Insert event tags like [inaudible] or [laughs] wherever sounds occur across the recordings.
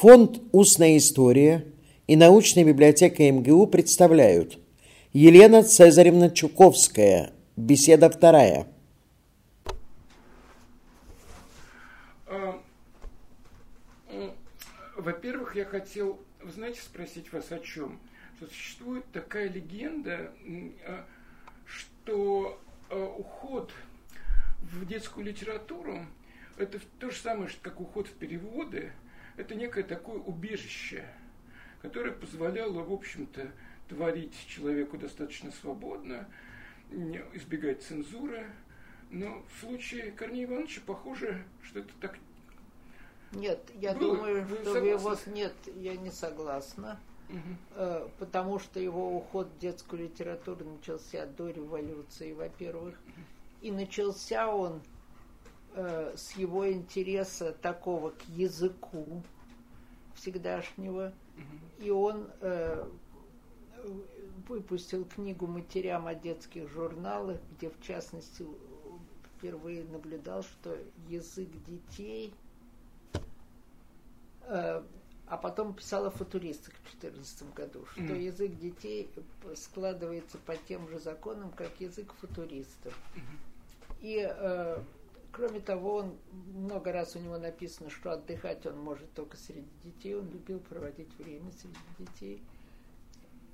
Фонд «Устная история» и научная библиотека МГУ представляют Елена Цезаревна Чуковская. Беседа вторая. А, во-первых, я хотел, знаете, спросить вас о чем? Что существует такая легенда, а, что а, уход в детскую литературу это то же самое, как уход в переводы, это некое такое убежище, которое позволяло, в общем-то, творить человеку достаточно свободно, избегать цензуры. Но в случае Корнея Ивановича похоже, что это так нет, я было. думаю, Вы что его нет, я не согласна, угу. потому что его уход в детскую литературу начался до революции, во-первых, и начался он э, с его интереса такого к языку всегдашнего, угу. и он э, выпустил книгу матерям о детских журналах, где в частности впервые наблюдал, что язык детей, э, а потом писал о футуристах в 2014 году, что mm. язык детей складывается по тем же законам, как язык футуристов. Mm-hmm. И э, Кроме того, он много раз у него написано, что отдыхать он может только среди детей. Он любил проводить время среди детей.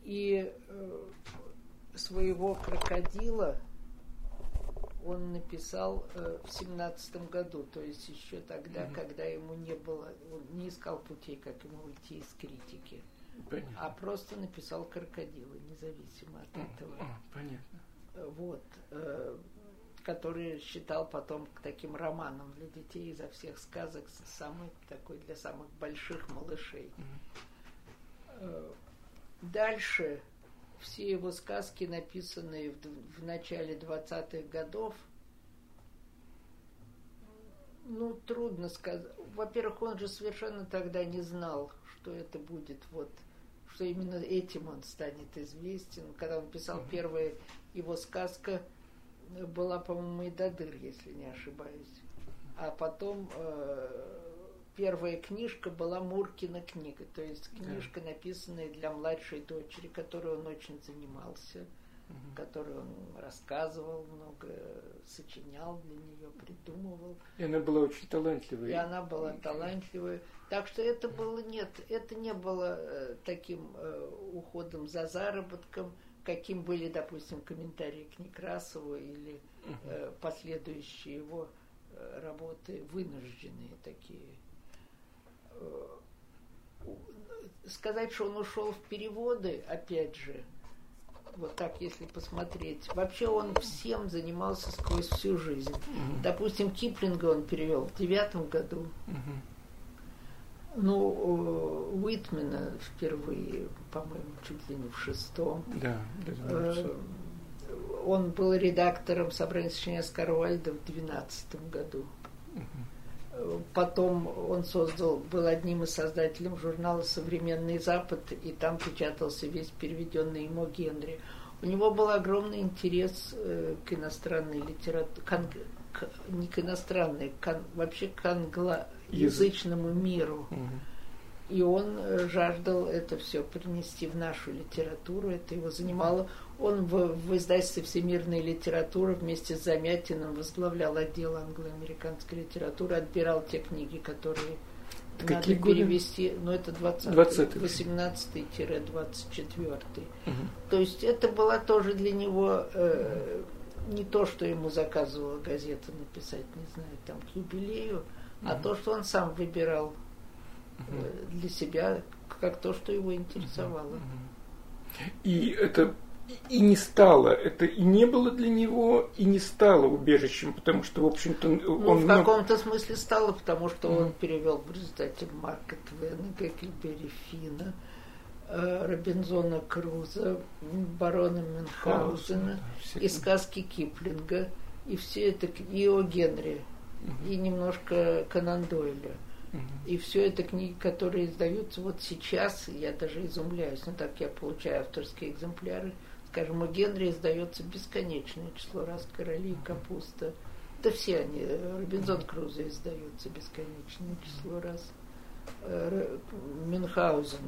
И э, своего крокодила он написал э, в семнадцатом году, то есть еще тогда, mm-hmm. когда ему не было, он не искал путей, как ему уйти из критики, Понятно. а просто написал крокодила, независимо от этого. Понятно. Вот. Э, который считал потом таким романом для детей изо всех сказок, самый такой для самых больших малышей. Mm-hmm. Дальше все его сказки, написанные в, в начале 20-х годов, ну, трудно сказать. Во-первых, он же совершенно тогда не знал, что это будет вот, что именно этим он станет известен. Когда он писал mm-hmm. первая его сказка – была, по-моему, и Дадыр, если не ошибаюсь. А потом э, первая книжка была Муркина книга, то есть книжка, да. написанная для младшей дочери, которой он очень занимался, угу. которую он рассказывал много, сочинял для нее, придумывал. И она была очень талантливой. И она была талантливой. Так что это было, нет, это не было э, таким э, уходом за заработком, каким были, допустим, комментарии к Некрасову или э, последующие его э, работы, вынужденные такие. Э, сказать, что он ушел в переводы, опять же, вот так, если посмотреть. Вообще он всем занимался сквозь всю жизнь. Допустим, Киплинга он перевел в девятом году. Mm-hmm. Ну, Уитмена впервые, по-моему, чуть ли не в шестом. Да, э, Он был редактором собрания сочинения Скарвальда в двенадцатом году. Потом он создал, был одним из создателей журнала «Современный Запад», и там печатался весь переведенный ему Генри. У него был огромный интерес э, к иностранной литературе, к, не к иностранной, к, вообще к англоязычному миру. И он э, жаждал это все принести в нашу литературу, это его занимало. Он в, в издательстве «Всемирная литература» вместе с Замятиным возглавлял отдел англо-американской литературы, отбирал те книги, которые это надо перевести, годы? ну это 20 18-24. Угу. То есть это была тоже для него э, не то, что ему заказывала газета написать, не знаю, там к юбилею. А то, что он сам выбирал угу. для себя, как то, что его интересовало. И это и не стало, это и не было для него, и не стало убежищем, потому что, в общем-то, ну, он... в каком-то смысле стало, потому что mm. он перевел в результате Марка Твена, Геккельбери Фина, Э, Робинзона Круза, барона Мюнхгаузена и сказки Киплинга, и все это, и о Генри, угу. и немножко Конан Дойля. Угу. И все это книги, которые издаются вот сейчас, я даже изумляюсь, ну так я получаю авторские экземпляры, скажем, у Генри издается бесконечное число раз «Короли и капуста». Да все они, Робинзон Круза издается бесконечное число раз. Э, Мюнхгаузен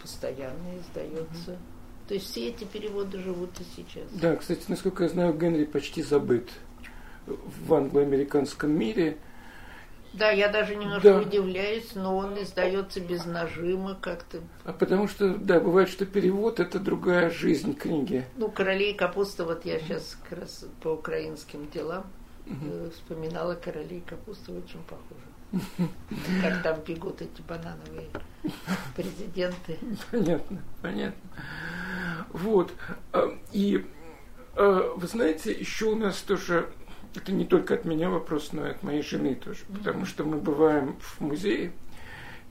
постоянно издается. То есть все эти переводы живут и сейчас. Да, кстати, насколько я знаю, Генри почти забыт в англоамериканском мире. Да, я даже немножко да. удивляюсь, но он издается без нажима как-то. А потому что, да, бывает, что перевод это другая жизнь книги. Ну, королей и капуста, вот я сейчас как раз по украинским делам угу. вспоминала королей и капуста, очень похоже. [laughs] Как там бегут эти банановые президенты. Понятно, понятно. Вот. А, и а, вы знаете, еще у нас тоже это не только от меня вопрос, но и от моей жены тоже. Потому что мы бываем в музее,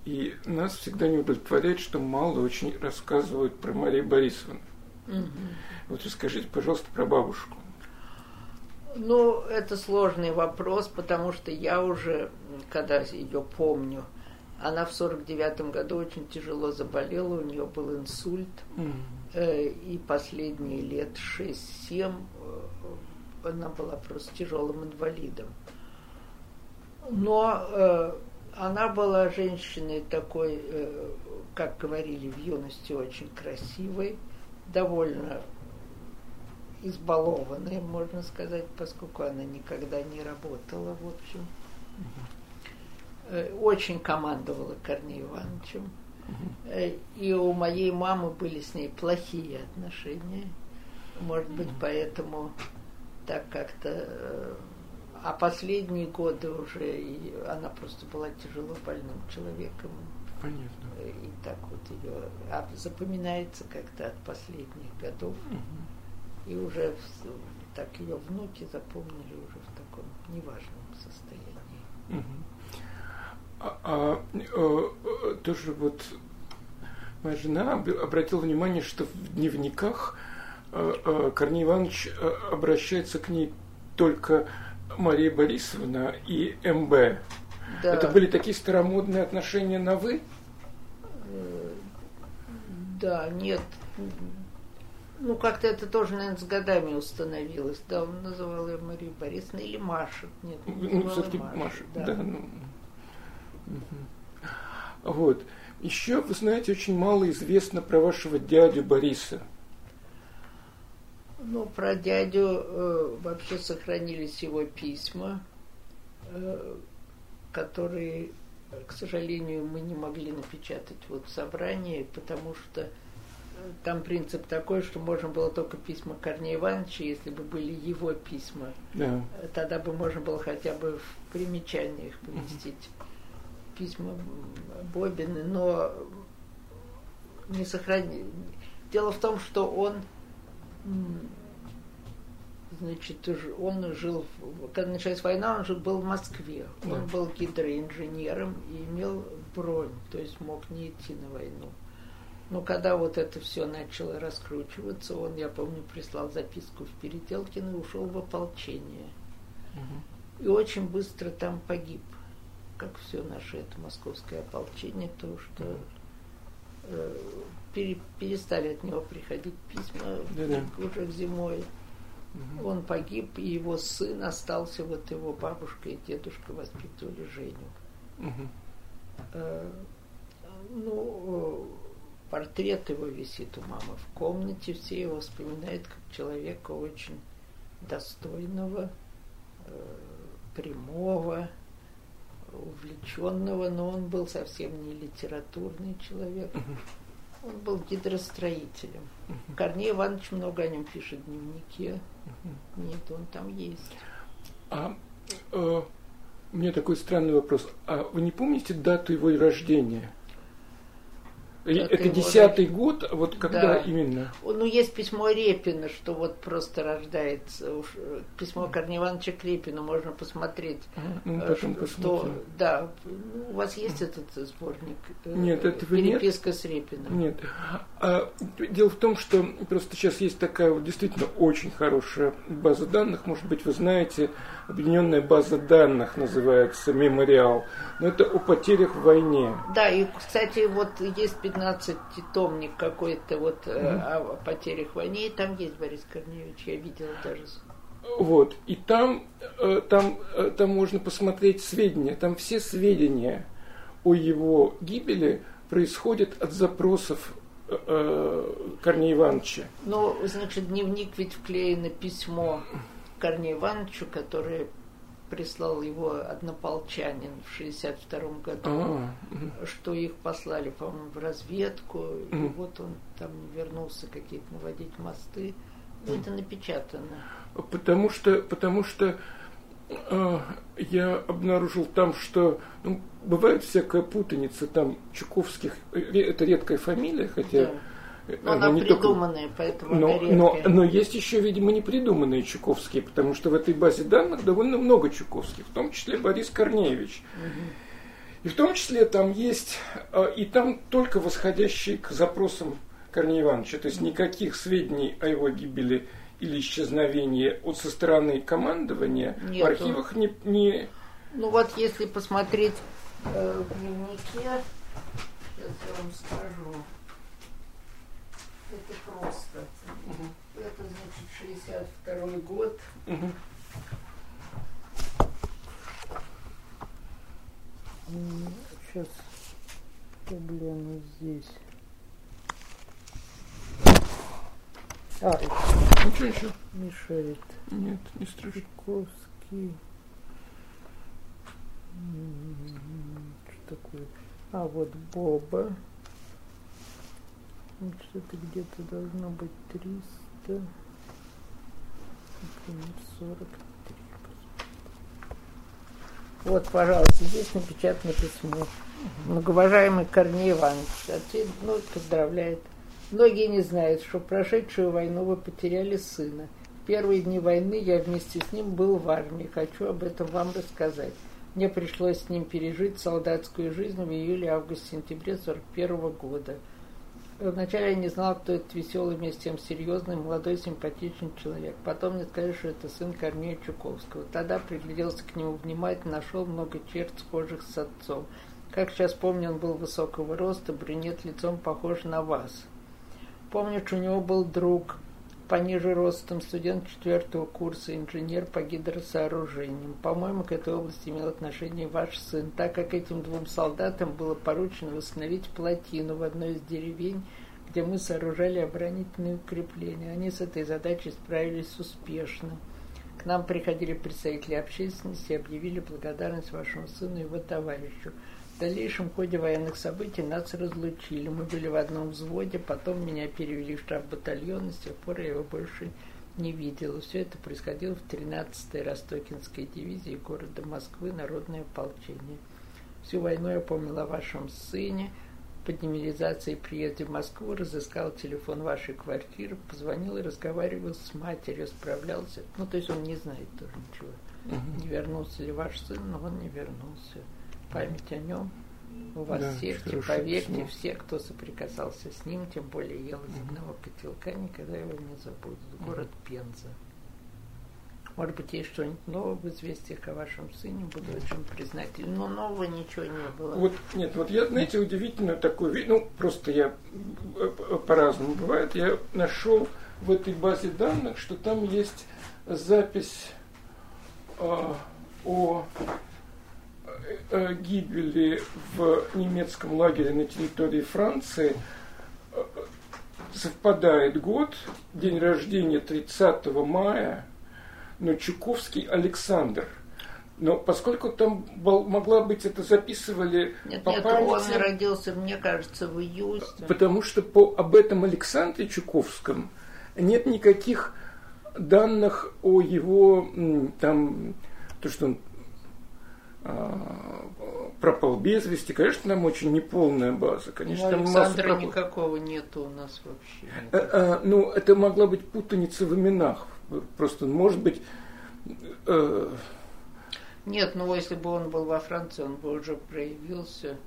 и нас всегда не удовлетворяет, что мало очень рассказывают про Марию Борисовну. Угу. Вот расскажите, пожалуйста, про бабушку. Ну, это сложный вопрос, потому что я уже, когда ее помню, она в сорок девятом году очень тяжело заболела, у нее был инсульт, mm. э, и последние лет 6-7 она была просто тяжелым инвалидом. Но э, она была женщиной такой, э, как говорили в юности, очень красивой, довольно избалованной, можно сказать, поскольку она никогда не работала, в общем. Э, очень командовала Корнеем Ивановичем. Э, и у моей мамы были с ней плохие отношения. Может быть, поэтому так как-то... Э, а последние годы уже и она просто была тяжело больным человеком. Понятно. И так вот ее а запоминается как-то от последних годов. Угу. И уже так ее внуки запомнили уже в таком неважном состоянии. Угу. А, а, а, тоже вот моя жена обратила внимание, что в дневниках Э, э, Корней Иванович э, обращается к ней только Мария Борисовна и МБ. Да. Это были такие старомодные отношения на «вы»? Да, нет. Ну, как-то это тоже, наверное, с годами установилось. Да, он называл ее Мария Борисовна или Маша. Нет, ну, все-таки Маша. Маша. Да. да ну. угу. Вот. Еще, вы знаете, очень мало известно про вашего дядю Бориса. Ну, про дядю э, вообще сохранились его письма, э, которые, к сожалению, мы не могли напечатать вот в собрании, потому что э, там принцип такой, что можно было только письма Корнея Ивановича, если бы были его письма. Да. Тогда бы можно было хотя бы в примечаниях поместить mm-hmm. письма Бобины, но не сохранили. Дело в том, что он значит, он жил, когда началась война, он же был в Москве. Он был гидроинженером и имел бронь, то есть мог не идти на войну. Но когда вот это все начало раскручиваться, он, я помню, прислал записку в Переделкино и ушел в ополчение. Угу. И очень быстро там погиб, как все наше это московское ополчение, то что угу. э, перестали от него приходить письма Да-да. уже зимой. Угу. Он погиб, и его сын остался, вот его бабушка и дедушка воспитывали Женю. Угу. Э, ну, портрет его висит у мамы в комнате, все его вспоминают как человека очень достойного, э, прямого, увлеченного, но он был совсем не литературный человек. Угу. Он был гидростроителем. Угу. Корней Иванович много о нем пишет в дневнике. Угу. Нет, он там есть. А э, у меня такой странный вопрос. А вы не помните дату его рождения? Это десятый год, вот когда да. именно? Ну, есть письмо Репина, что вот просто рождается. Э, письмо Корнея Ивановича к Репину можно посмотреть. Ну, э, потом что, Да, у вас есть этот сборник? Э, нет, этого Переписка нет. с Репиным. Нет. А, дело в том, что просто сейчас есть такая вот действительно очень хорошая база данных. Может быть, вы знаете, объединенная база данных называется «Мемориал». Но это о потерях в войне. Да, и, кстати, вот есть 15-томник какой-то вот mm-hmm. о потерях в войне, и там есть Борис Корнеевич, я видела даже. Вот, и там, э, там, э, там можно посмотреть сведения, там все сведения о его гибели происходят от запросов Корнея Ивановича. Ну, значит, дневник ведь вклеено письмо Корнею Ивановичу, который прислал его однополчанин в 62 году, А, что их послали, по-моему, в разведку, и вот он там вернулся какие-то наводить мосты. Ну, это напечатано. Потому что, потому что э, я обнаружил там, что ну, бывает всякая путаница там Чуковских. э, Это редкая фамилия, хотя Да. Но она не только- придуманная, поэтому Но, она но, но есть еще, видимо, непридуманные Чуковские, потому что в этой базе данных довольно много Чуковских, в том числе Борис Корнеевич. И в том числе там есть, э, и там только восходящие к запросам Корнея Ивановича, то есть никаких сведений о его гибели или исчезновении от со стороны командования в Нету. архивах не, не- Ну вот если посмотреть э, в дневнике, сейчас я вам скажу. Это просто. Это значит 62 год. Мгм. Сейчас проблема здесь. А, Ничего еще? мешает. Нет, не страшно. Чайковский. Что такое? А, вот Боба. Вот Что-то где-то должно быть 300. Например, 43. Вот, пожалуйста, здесь напечатано письмо. Многоуважаемый Корней Иванович, отец ну, поздравляет. Многие не знают, что в прошедшую войну вы потеряли сына. В первые дни войны я вместе с ним был в армии. Хочу об этом вам рассказать. Мне пришлось с ним пережить солдатскую жизнь в июле, августе, сентябре 41 года. Вначале я не знал, кто этот веселый, вместе с тем серьезный, молодой, симпатичный человек. Потом мне сказали, что это сын Корнея Чуковского. Тогда пригляделся к нему внимательно, нашел много черт, схожих с отцом. Как сейчас помню, он был высокого роста, брюнет лицом похож на вас. Помню, что у него был друг, пониже ростом, студент четвертого курса, инженер по гидросооружениям. По-моему, к этой области имел отношение ваш сын, так как этим двум солдатам было поручено восстановить плотину в одной из деревень, где мы сооружали оборонительные укрепления. Они с этой задачей справились успешно. К нам приходили представители общественности и объявили благодарность вашему сыну и его товарищу. В дальнейшем ходе военных событий нас разлучили. Мы были в одном взводе, потом меня перевели в штаб батальона, с тех пор я его больше не видела. Все это происходило в 13-й Ростокинской дивизии города Москвы, Народное ополчение. Всю войну я помнила о вашем сыне. По демилизации приезде в Москву разыскал телефон вашей квартиры, позвонил и разговаривал с матерью, справлялся. Ну, то есть он не знает тоже ничего. Не вернулся ли ваш сын, но он не вернулся. Память о нем у вас Да, всех, хорошее поверьте, письмо. все, кто соприкасался с ним, тем более ел из одного котелка, никогда его не забудут. Город Пенза. Может быть, есть что-нибудь новое в известиях о вашем сыне, буду очень признателен. Но нового ничего не было. Вот, нет, вот я, знаете, удивительную такую ну, просто я э, э, по-разному бывает, я нашел в этой базе данных, что там есть запись э, о гибели в немецком лагере на территории Франции. Э, Совпадает год, день рождения 30 мая, но Чуковский Александр. Но поскольку там был- могла быть, это записывали Нет, по нет, памяти, он родился, мне кажется, в июле. потому что по, об этом Александре Чуковском нет никаких данных о его там, то, что он пропал без вести. Конечно, там очень неполная база. Конечно, Ну, там Александра пропал- никакого нету у нас вообще. Э, э, Ну, это могла быть путаница в именах. Просто, может быть, э, Нет, ну если бы он был во Франции, он бы уже проявился.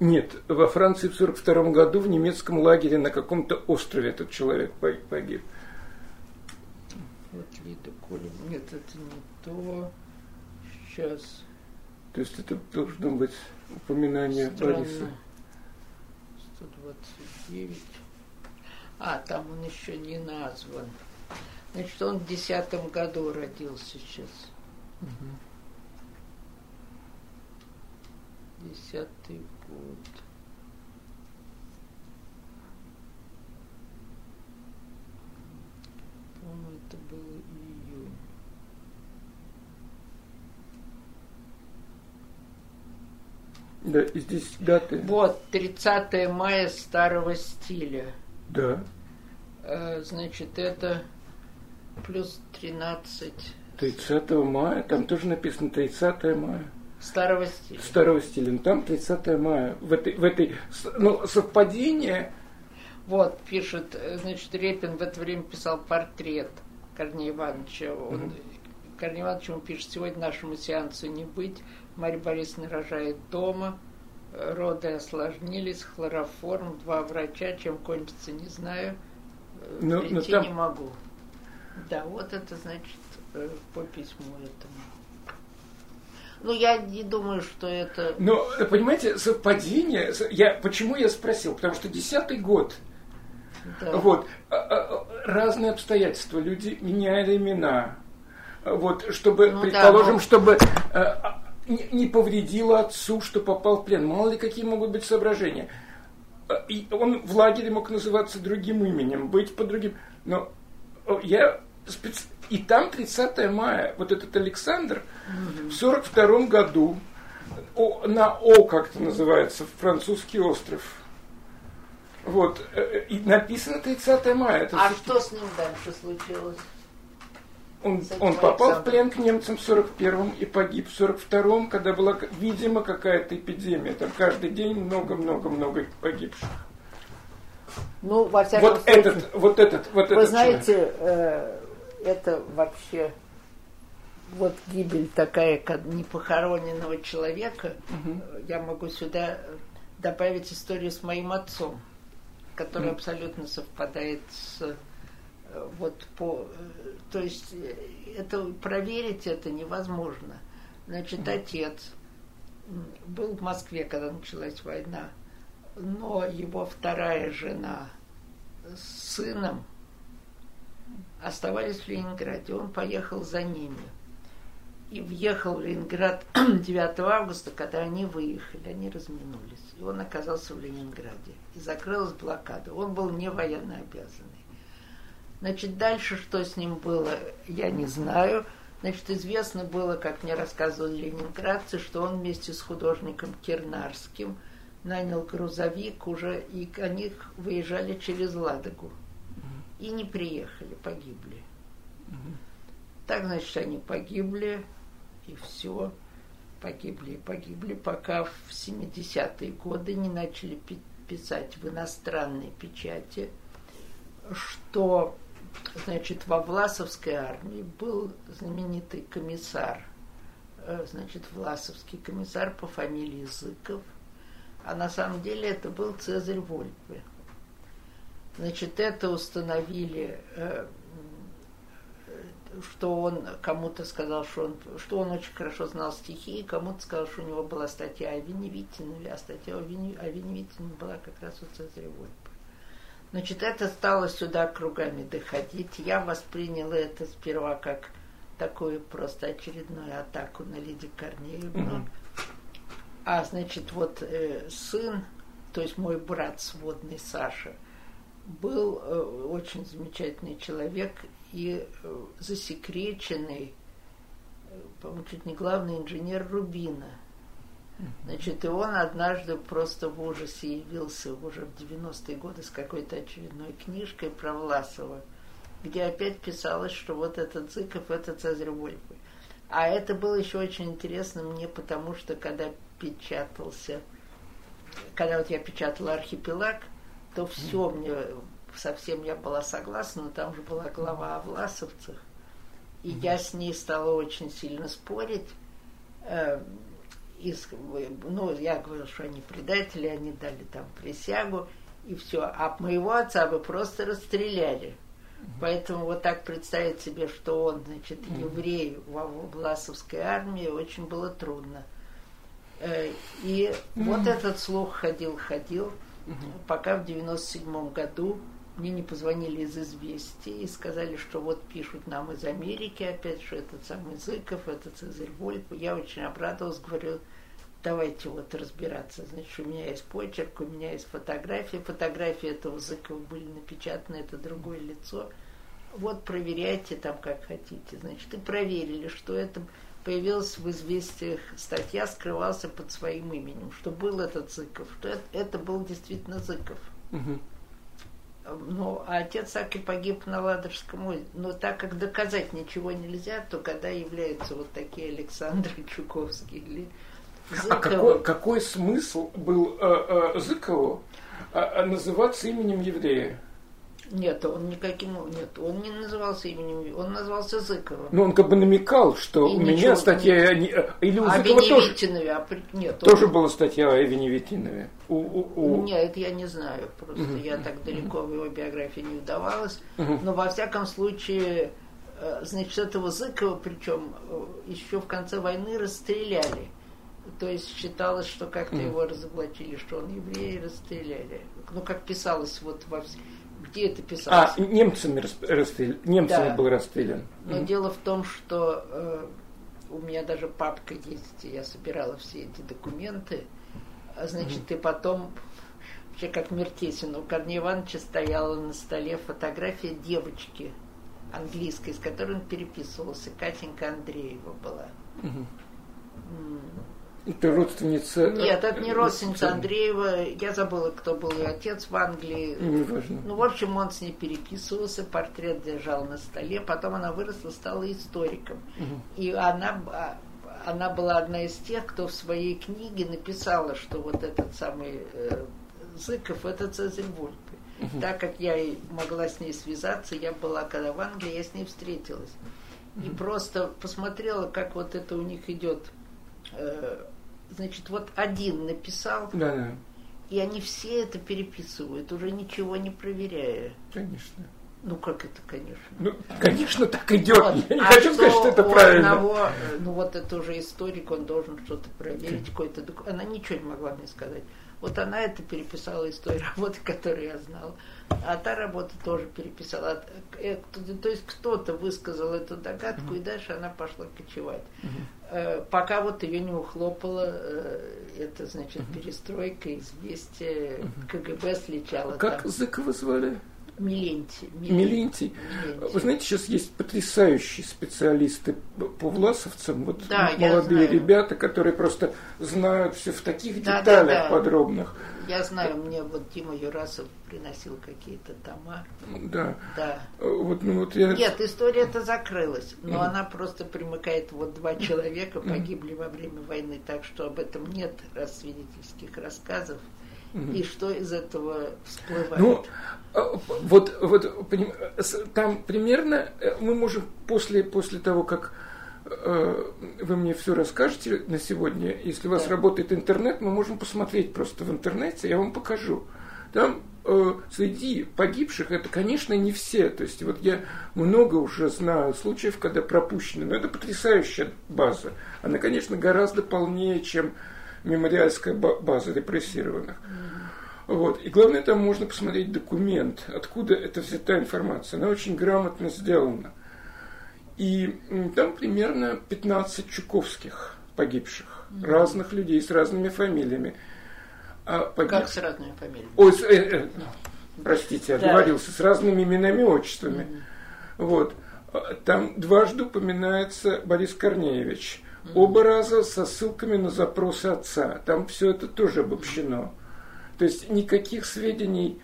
Нет, во Франции в 1942 году в немецком лагере на каком-то острове этот человек по- погиб. Вот Лида Коля. Нет, это не то. Сейчас. То есть это должно быть упоминание Бориса. Странно. 129. А, там он еще не назван. Значит, он в десятом году родился сейчас. Десятый год. По-моему, это было Да, и здесь даты. Вот, 30 мая старого стиля. Да. Э, Значит, это плюс 13 30 мая, там тоже написано 30 мая. старого стиля. Старого стиля, но там 30 мая. В этой, в этой, ну, совпадение, Вот, пишет, э, значит, Репин в это время писал портрет Корнея Ивановича. Он, Корней Иванович ему пишет, сегодня нашему сеансу не быть, Марья Борисовна рожает дома, э, роды осложнились, хлороформ, два врача, чем кончится, не знаю, э, Ну, ну, прийти там- не могу. Да, вот это, значит, э, по письму этому. Ну, я не думаю, что это... но, понимаете, совпадение, я, почему я спросил, потому что десятый год, да. Вот. А, а, Разные обстоятельства. Люди меняли имена. Вот, чтобы, Ну да, предположим, но- чтобы не не повредило отцу, что попал в плен. Мало ли какие могут быть соображения. А, И он в лагере мог называться другим именем, быть по другим. Но я спец- И там 30 мая, вот этот Александр в 42 году о- на О, как это называется, французский остров. Вот, э, и написано 30 мая. Это А всё- что с ним дальше случилось? Он, он попал в плен к немцам в 41-м и погиб в 42-м, когда была, видимо, какая-то эпидемия. Там каждый день много-много-много погибших. Ну, во всяком Вот случае, этот, вот этот, вот вы этот знаете, э, это вообще вот гибель такая как непохороненного человека. Э, Я могу сюда добавить историю с моим отцом, которая Мгм. абсолютно совпадает с э, вот по, э, то есть э, это проверить это невозможно. Значит, отец был в Москве, когда началась война, но его вторая жена с сыном оставались в Ленинграде. Он поехал за ними. И въехал в Ленинград [clears throat] 9 августа, когда они выехали, они разминулись. И он оказался в Ленинграде. И закрылась блокада. Он был не военно обязанный. Значит, дальше что с ним было, я не знаю. Значит, известно было, как мне рассказывали ленинградцы, что он вместе с художником Кернарским нанял грузовик уже, и они выезжали через Ладогу. И не приехали, погибли. Так, значит, они погибли, и все. Погибли и погибли, пока в 70-е годы не начали пи- писать в иностранной печати, что, значит, во Власовской армии был знаменитый комиссар, э, значит, Власовский комиссар по фамилии Зыков, а на самом деле это был Цезарь Вольпе. Значит, это установили, э, что он кому-то сказал, что он, что он очень хорошо знал стихи, и кому-то сказал, что у него была статья о Веневитине, а статья о, Вене, была как раз у Цезаря Вольпе. Значит, это стало сюда кругами доходить. Я восприняла это сперва как такую просто очередную атаку на Лиди Корнеевну. А значит, вот э, сын, то есть мой брат сводный Саша, был э, очень замечательный человек и э, засекреченный, э, по-моему, чуть не главный инженер Рубина. Значит, и он однажды просто в ужасе явился уже в 90-е годы с какой-то очередной книжкой про Власова, где опять писалось, что вот этот Зыков – это Цезарь Вольпы. А это было еще очень интересно мне, потому что когда печатался, когда вот я печатала «Архипелаг», то все мне, совсем я была согласна, но там же была глава о власовцах. И я с ней стала очень сильно спорить. И с- ну, я говорила, что они предатели, они дали там присягу, и все. А моего отца бы просто расстреляли. Поэтому вот так представить себе, что он, значит, еврей во Власовской армии, очень было трудно. Э, И вот этот слух ходил, ходил, пока в 97 году мне не позвонили из «Известий» и сказали, что вот пишут нам из Америки опять, что этот самый Зыков, это Цезарь Вольф. Я очень обрадовалась, говорю, давайте вот разбираться. Значит, у меня есть почерк, у меня есть фотография. Фотографии этого Зыкова были напечатаны, это другое лицо. Вот проверяйте там как хотите. Значит, и проверили, что это появилась в известиях статья, скрывался под своим именем, что был этот Зыков, что это, это был действительно Зыков. Мгм. Ну, а отец Аки погиб на Ладожском озере. Но так как доказать ничего нельзя, то когда являются вот такие Александры Чуковские или А какой, какой смысл был э, э, Зыкову э, э, называться именем еврея? Нет, он никаким... Нет, он не назывался именем... Он назывался Зыковым. Ну, он как бы намекал, что И у ничего меня статья... не- э, Или у а Зыкова тоже, а при- нет, тоже он- была статья о Веневитинове. У, у, у- Нет, это я не знаю. Просто я так далеко в его биографии не вдавалась. Мгм. Но во всяком случае, э, значит, этого Зыкова, причем еще в конце войны расстреляли. То есть считалось, что как-то его разоблачили, что он еврей, расстреляли. Ну, как писалось вот во вс- Где это писалось? А, немцами, рас- расстрелян- немцами Да. был расстрелян. Но дело в том, что э, у меня даже папка есть, и я собирала все эти документы. А, значит, и потом, вообще как Мертесин, у Корнея Ивановича стояла на столе фотография девочки английской, с которой он переписывался. Катенька Андреева была. Это родственница... Нет, это не э, родственница Андреева. Я забыла, кто был ее отец в Англии. Неважно. Ну, в общем, он с ней переписывался, портрет держал на столе, потом она выросла, стала историком. И она, б- она была одна из тех, кто в своей книге написала, что вот этот самый э, Зыков, это Цезарь Вольпе. Так как я могла с ней связаться, я была когда в Англии, я с ней встретилась. И просто посмотрела, как вот это у них идет. Э, Значит, вот один написал, Да, да, и они все это переписывают, уже ничего не проверяя. конечно. Ну, как это, конечно. Ну, конечно, так идет. Вот. Я не А хочу сказать, что это у правильно. одного, э, ну, вот это уже историк, он должен что-то проверить, какой-то доку- Она ничего не могла мне сказать. Вот она это переписала из той работы, которую я знала. А та работа тоже переписала. Э, кто- То есть кто-то высказал эту догадку, и дальше она пошла кочевать. Э, Пока вот ее не ухлопала, э, это значит перестройка, известие, КГБ сличало Как там. Зыкова звали? Миленти. Милентий. Миленти. Вы знаете, сейчас есть потрясающие специалисты по власовцам, вот Да, молодые ребята, которые просто знают все в таких Да, да, деталях да. подробных. Я знаю, мне вот Дима Юрасов приносил какие-то тома. Да. Да. Вот, ну, вот я... Нет, история эта закрылась, но она просто примыкает. Вот два человека погибли во время войны, так что об этом нет свидетельских рассказов. И что из этого всплывает? Ну, а, вот, вот там примерно э, мы можем после, после того, как э, вы мне все расскажете на сегодня, если у вас Да. работает интернет, мы можем посмотреть просто в интернете, я вам покажу. Там э, среди погибших это, конечно, не все. То есть вот я много уже знаю случаев, когда пропущены. Но это потрясающая база. Она, конечно, гораздо полнее, чем мемориальская ба- база репрессированных. Вот. И главное, там можно посмотреть документ, откуда эта взята информация. Она очень грамотно сделана. И там примерно 15 чуковских погибших, разных людей с разными фамилиями. А погиб- Как с разными фамилиями? Ой, с- э, э, простите, Да. оговорился, с разными именами и отчествами. Вот. А, Там дважды упоминается Борис Корнеевич. Оба раза со ссылками на запросы отца. Там все это тоже обобщено. То есть никаких сведений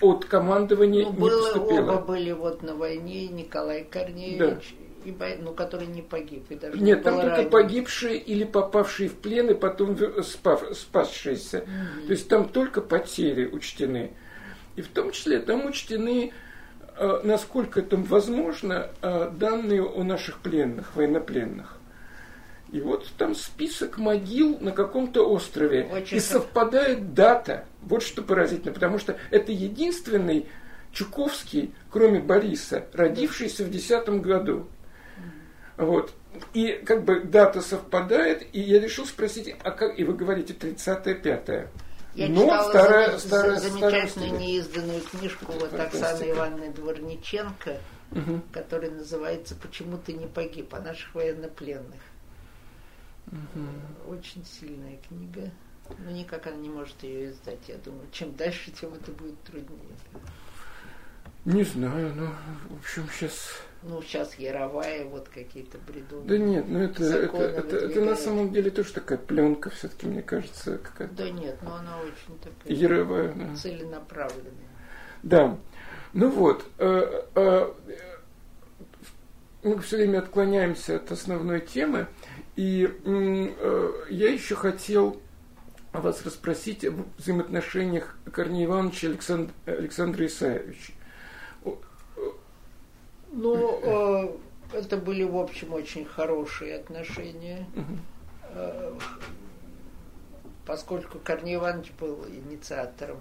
от командования Ну, не было, поступило. оба были вот на войне, Николай Корнеевич, и, Бо- ну, который не погиб. И даже Нет, не там только ранен. погибшие или попавшие в плен и потом в- спав- спасшиеся. То есть там только потери учтены. И в том числе там учтены, э, насколько это возможно, э, данные о наших пленных, военнопленных. И вот там список могил на каком-то острове. Очень и совпадает дата. Вот что поразительно, потому что это единственный Чуковский, кроме Бориса, родившийся в 10 году. Вот. И как бы дата совпадает, и я решил спросить, а как, и вы говорите 30-е, 5 Я Ну, читала старая, старая, замечательную старая неизданную книжку вот. Оксаны Ивановны Дворниченко, Мгм. которая называется «Почему ты не погиб?» о наших военнопленных. Угу. Очень сильная книга. Но никак она не может ее издать. Я думаю, чем дальше, тем это будет труднее. Не знаю, но, в общем, сейчас... Ну, сейчас Яровая, вот какие-то бредовые. Да нет, ну это, это, это, это на самом деле тоже такая пленка, все-таки, мне кажется, какая-то. Да нет, но она очень такая Яровая, да. целенаправленная. Да. Ну вот, э, э, мы все время отклоняемся от основной темы, и э, я еще хотел вас расспросить об взаимоотношениях Корнея Ивановича и Александр, Александра Исаевича. Ну, э, это были, в общем, очень хорошие отношения. Э, поскольку Корней Иванович был инициатором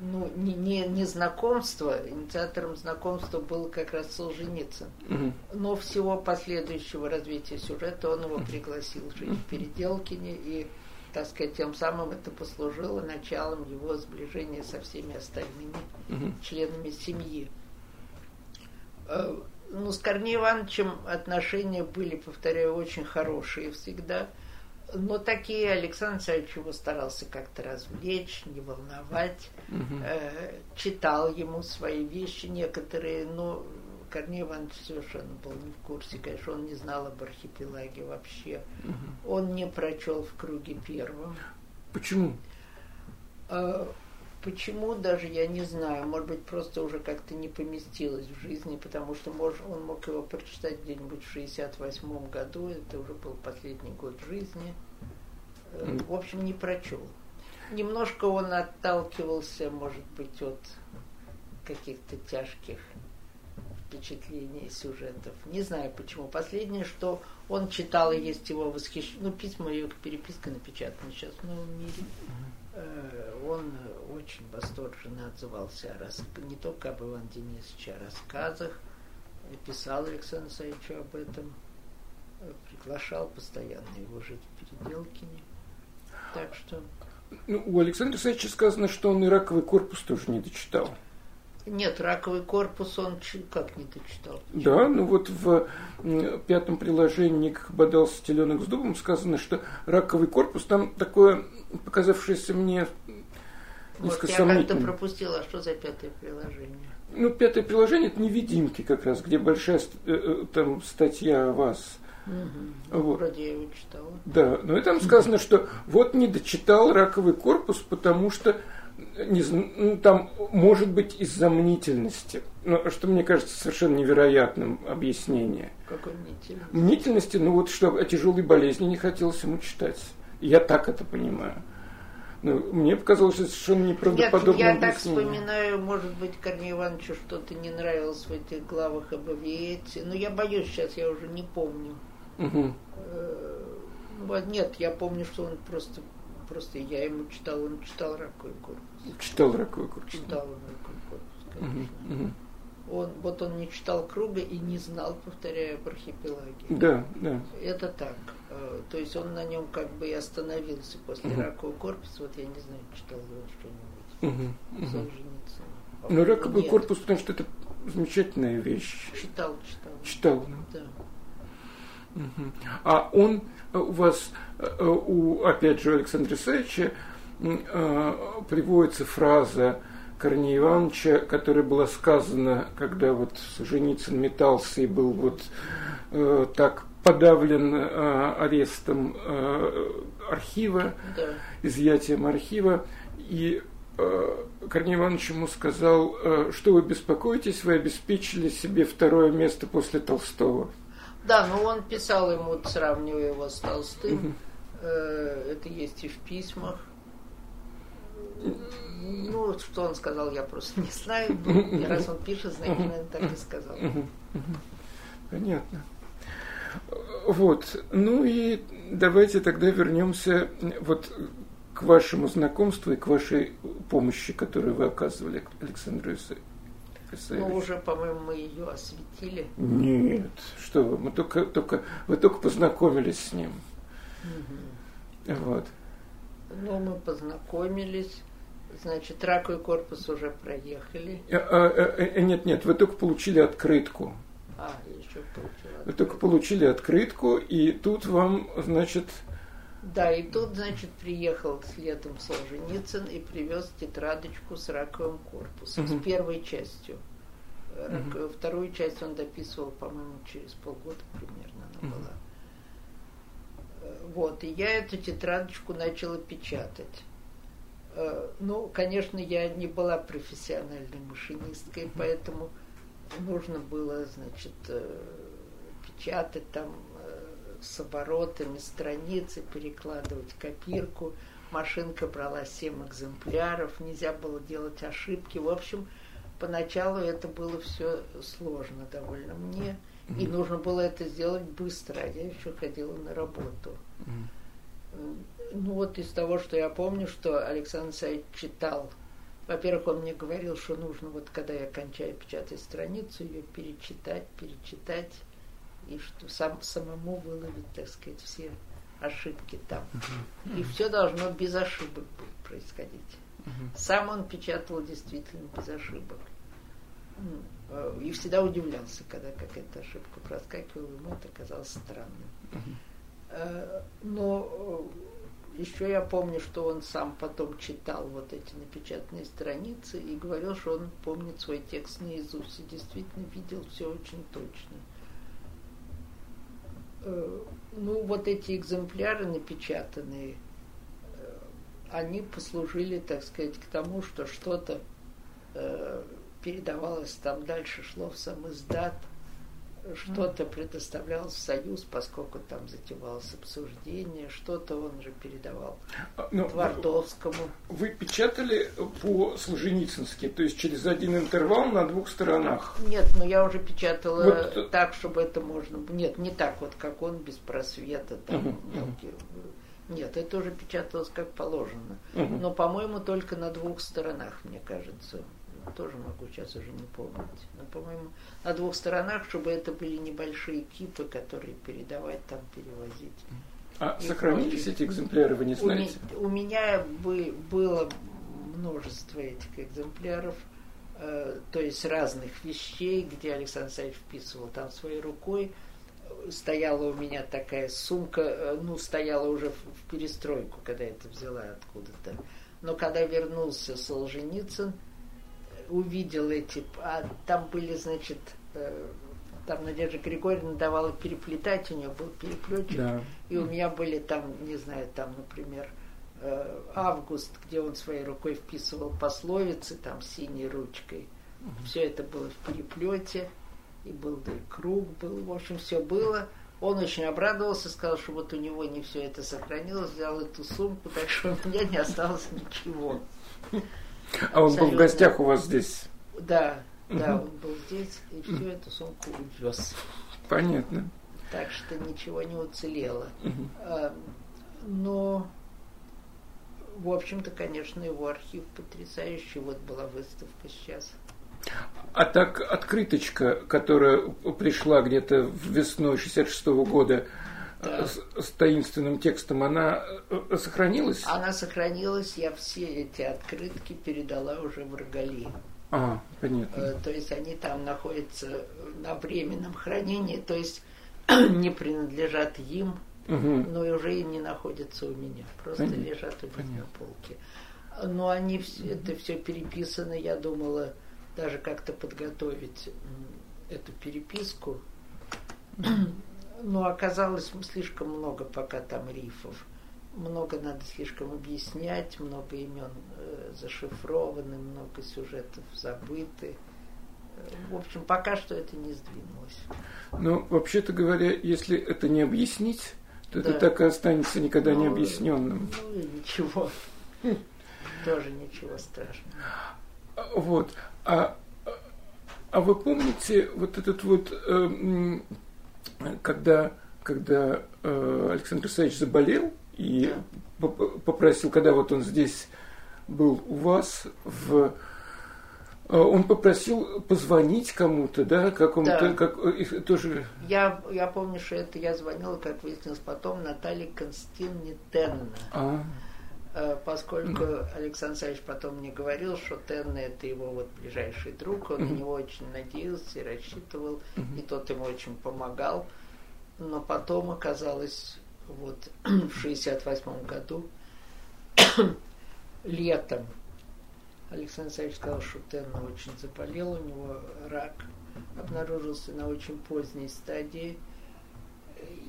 ну, не, не, не знакомство, инициатором знакомства был как раз Солженицын. Угу. Но всего последующего развития сюжета он его пригласил жить в Переделкине, и, так сказать, тем самым это послужило началом его сближения со всеми остальными угу. членами семьи. Э, ну, с Корнеем Ивановичем отношения были, повторяю, очень хорошие всегда. Но такие Александр Александрович его старался как-то развлечь, не волновать. Угу. Э, читал ему свои вещи некоторые, но Корней Иванович совершенно был не в курсе. Конечно, он не знал об архипелаге вообще. Угу. Он не прочел в круге первом. Почему? Э, Почему даже я не знаю, может быть, просто уже как-то не поместилось в жизни, потому что может, он мог его прочитать где-нибудь в 68 году, это уже был последний год жизни. Э, в общем, не прочел. Немножко он отталкивался, может быть, от каких-то тяжких впечатлений, сюжетов. Не знаю почему. Последнее, что он читал, и есть его восхищение, ну, письма, ее переписка напечатана сейчас в Новом мире. Он очень восторженно отзывался о рас... не только об Иван Денисовиче, о рассказах, писал Александру Саевичу об этом, э, приглашал постоянно его жить в Переделкине. Так что... Ну, у Александра Саевича сказано, что он и раковый корпус тоже не дочитал. Нет, раковый корпус он как не дочитал? Да, ну вот в пятом приложении к «Бодался теленок с дубом» сказано, что раковый корпус, там такое, показавшееся мне вот я как-то пропустила, что за пятое приложение? Ну, пятое приложение – это невидимки как раз, где большая э, э, там статья о вас. Угу. Вот. Вроде я его читала. Да, но и там сказано, что вот не дочитал раковый корпус, потому что не, ну, там может быть из-за мнительности, ну, что мне кажется совершенно невероятным объяснение. Какой мнительности? Мнительности, ну вот что о тяжелой болезни не хотелось ему читать. Я так это понимаю. Ну, мне показалось, что совершенно неправдоподобное Нет, я так вспоминаю, может быть, Корнею Ивановичу что-то не нравилось в этих главах об Авиете. Но я боюсь, сейчас я уже не помню. Угу. Нет, я помню, что он просто Просто я ему читал, он читал раковый корпус. Читал раковый корпус. Читал он раковый корпус, конечно. Угу, угу. Он, вот он не читал круга и не знал, повторяю, об архипелаге. Да, да. Это так. Э, то есть он на нем как бы и остановился после угу. ракового корпуса. Вот я не знаю, читал ли он что-нибудь. Угу, угу. Солженицына. Ну, раковый Нет. корпус, потому что это замечательная вещь. Читал, читал. Читал, да. Угу. А он э, у вас Э, у, опять же, Александра Исаевича приводится фраза Корнея Ивановича, которая была сказана, когда вот Солженицын метался и был вот э, так подавлен э, арестом э, архива, да. изъятием архива, и э, Корней Иванович ему сказал, э, что вы беспокоитесь, вы обеспечили себе второе место после Толстого. Да, но он писал ему, сравнивая его с Толстым, Э, это есть и в письмах. Ну, что он сказал, я просто не знаю. Но [laughs] раз он пишет, значит, наверное, так и сказал. Понятно. Вот. Ну и давайте тогда вернемся вот к вашему знакомству и к вашей помощи, которую вы оказывали Александру Исаевичу. Ну, уже, по-моему, мы ее осветили. Нет, что вы, мы только, только, вы только познакомились с ним. Угу. Вот. Ну, мы познакомились. Значит, раковый корпус уже проехали. А, а, а, нет, нет, вы только получили открытку. А, еще получила. Вы только получили открытку, и тут вам, значит... Да, и тут, значит, приехал следом Солженицын и привез тетрадочку с раковым корпусом, угу. с первой частью. Угу. Вторую часть он дописывал, по-моему, через полгода примерно она угу. была. Вот, и я эту тетрадочку начала печатать. Э, ну, конечно, я не была профессиональной машинисткой, поэтому нужно было, значит, э, печатать там э, с оборотами страницы, перекладывать копирку. Машинка брала 7 экземпляров, нельзя было делать ошибки. В общем, поначалу это было все сложно довольно мне. И нужно было это сделать быстро, а я еще ходила на работу. Ну вот из того, что я помню, что Александр Саевич читал во-первых, он мне говорил, что нужно, вот когда я кончаю печатать страницу, ее перечитать, перечитать, и что сам, самому выловить, так сказать, все ошибки там. И все должно без ошибок происходить. Сам он печатал действительно без ошибок. Э, и всегда удивлялся, когда какая-то ошибка проскакивала, ему это казалось странным. Uh-huh. Но э, еще я помню, что он сам потом читал вот эти напечатанные страницы и говорил, что он помнит свой текст наизусть и действительно видел все очень точно. Э, ну, вот эти экземпляры напечатанные, э, они послужили, так сказать, к тому, что что-то э, передавалось там дальше, шло в сам издат – что-то предоставлял Союз, поскольку там затевалось обсуждение, что-то он же передавал а, ну, Твардовскому. Вы печатали по Солженицынски, то есть через один интервал на двух сторонах? Нет, но я уже печатала вот. Э, так, чтобы это можно... Нет, не так вот, как он, без просвета. Там, uh-huh. Нет, это уже печаталось как положено. Но, по-моему, только на двух сторонах, мне кажется тоже могу сейчас уже не помнить. Но, по-моему, на двух сторонах, чтобы это были небольшие кипы, которые передавать, там перевозить. А и сохранились прочее. эти экземпляры, вы не знаете? У, у меня бы, было множество этих экземпляров, э, то есть разных вещей, где Александр Саевич вписывал там своей рукой. Стояла у меня такая сумка, э, ну, стояла уже в, в перестройку, когда я это взяла откуда-то. Но когда вернулся Солженицын, увидел эти, а там были, значит, э, там Надежда Григорьевна давала переплетать, у нее был переплетчик, да. и у меня были там, не знаю, там, например, э, Август, где он своей рукой вписывал пословицы, там, синей ручкой. Угу. Все это было в переплете, и был да, и круг был, в общем, все было. Он очень обрадовался, сказал, что вот у него не все это сохранилось, взял эту сумку, так что у меня не осталось ничего. А он был в гостях у вас здесь? Да, да, он был здесь и всю эту сумку увез. Понятно. Так что ничего не уцелело. А, но, в общем-то, конечно, его архив потрясающий. Вот была выставка сейчас. А так открыточка, которая пришла где-то весной 66 -го года, да. с, с таинственным текстом, она э, сохранилась? Она сохранилась, я все эти открытки передала уже в Рогали. А, понятно. Э, то есть они там находятся на временном хранении, то есть [clears throat] не принадлежат им, угу. но и уже и не находятся у меня, просто понятно. лежат у них на полке. Но они все, это все переписано, я думала даже как-то подготовить эту переписку. Но оказалось слишком много пока там рифов. Много надо слишком объяснять, много имен э, зашифрованы, много сюжетов забыты. Э, в общем, пока что это не сдвинулось. Ну, вообще-то говоря, если это не объяснить, то да. это так и останется никогда ну, не объясненным. Ну и ничего. [laughs] Тоже ничего страшного. Вот. А, а вы помните вот этот вот э, когда, когда э, Александр Александрович заболел и попросил, когда вот он здесь был у вас в э, он попросил позвонить кому-то, да, какому-то, да. как их тоже. Я, я помню, что это я звонила, как выяснилось потом, Наталье Константиновне Тенна. А. Э, поскольку Александр Савич потом мне говорил, что Тенна это его вот ближайший друг, он на него очень надеялся и рассчитывал, и тот ему очень помогал. Но потом оказалось, вот [clears throat] в 68 году, [clears throat] летом, Александр Савич сказал, что Тенна очень заболел, у него рак обнаружился на очень поздней стадии.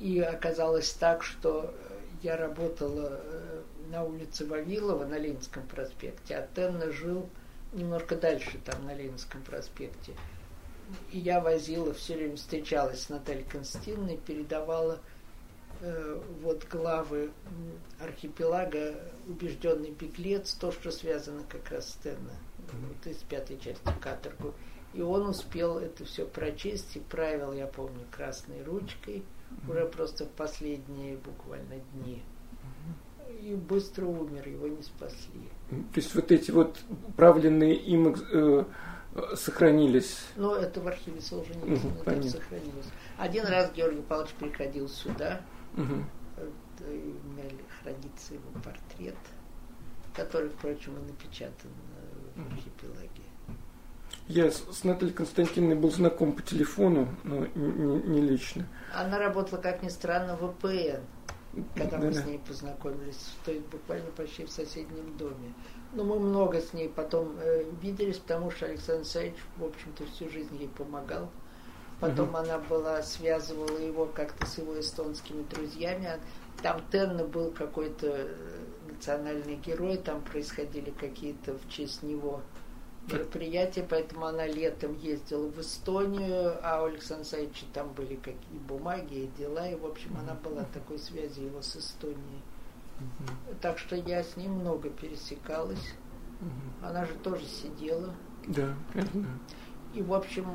И оказалось так, что я работала э, на улице Вавилова на Ленинском проспекте, а Тенна жил немножко дальше, там на Ленинском проспекте. И я возила, все время встречалась с Натальей Константиновной, передавала э, вот главы архипелага «Убежденный беглец», то, что связано как раз с Тенна, вот из пятой части «Каторгу». И он успел это все прочесть и правил, я помню, красной ручкой, уже просто в последние буквально дни и быстро умер, его не спасли. То есть вот эти вот правленные им э, сохранились? Ну, это в архиве Солженицына угу, там сохранилось. Один раз Георгий Павлович приходил сюда, угу. и у меня хранится его портрет, который, впрочем, и напечатан в архипелаге. Я с Натальей Константиновной был знаком по телефону, но не, не лично. Она работала, как ни странно, в ВПН когда мы с ней познакомились, то есть буквально почти в соседнем доме. Но мы много с ней потом э, виделись, потому что Александр Саевич, в общем-то, всю жизнь ей помогал. Потом uh она была, связывала его как-то с его эстонскими друзьями. Там Тенна был какой-то э, национальный герой, там происходили какие-то в честь него мероприятие, поэтому она летом ездила в Эстонию, а у Александра Саевича там были какие бумаги и дела, и, в общем, она была такой связи его с Эстонией. Так что я с ним много пересекалась. Она же тоже сидела. Да, верно. И, в общем,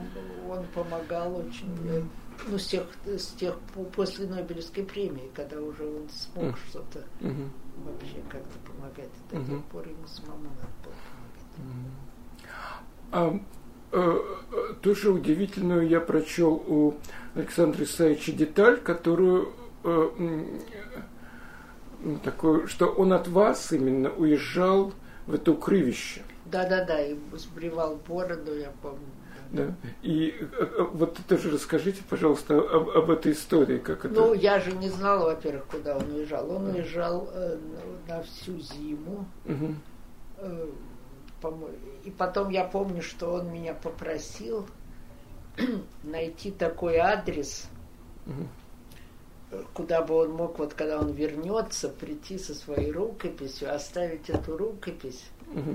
он помогал очень. Э, ну, с тех, с тех после Нобелевской премии, когда уже он смог что-то вообще как-то помогать. До тех пор ему самому надо было помогать. А, э, тоже удивительную я прочел у Александра Исаевича деталь, которую э, э, такую, что он от вас именно уезжал в это укрывище. Да-да-да, и сбривал бороду, я помню. Да. И э, вот тоже расскажите, пожалуйста, об, об этой истории, как это. Ну, я же не знала, во-первых, куда он уезжал. Он уезжал э, на всю зиму. Угу. Э, и потом я помню, что он меня попросил [clears throat] найти такой адрес, куда бы он мог, вот когда он вернется, прийти со своей рукописью, оставить эту рукопись,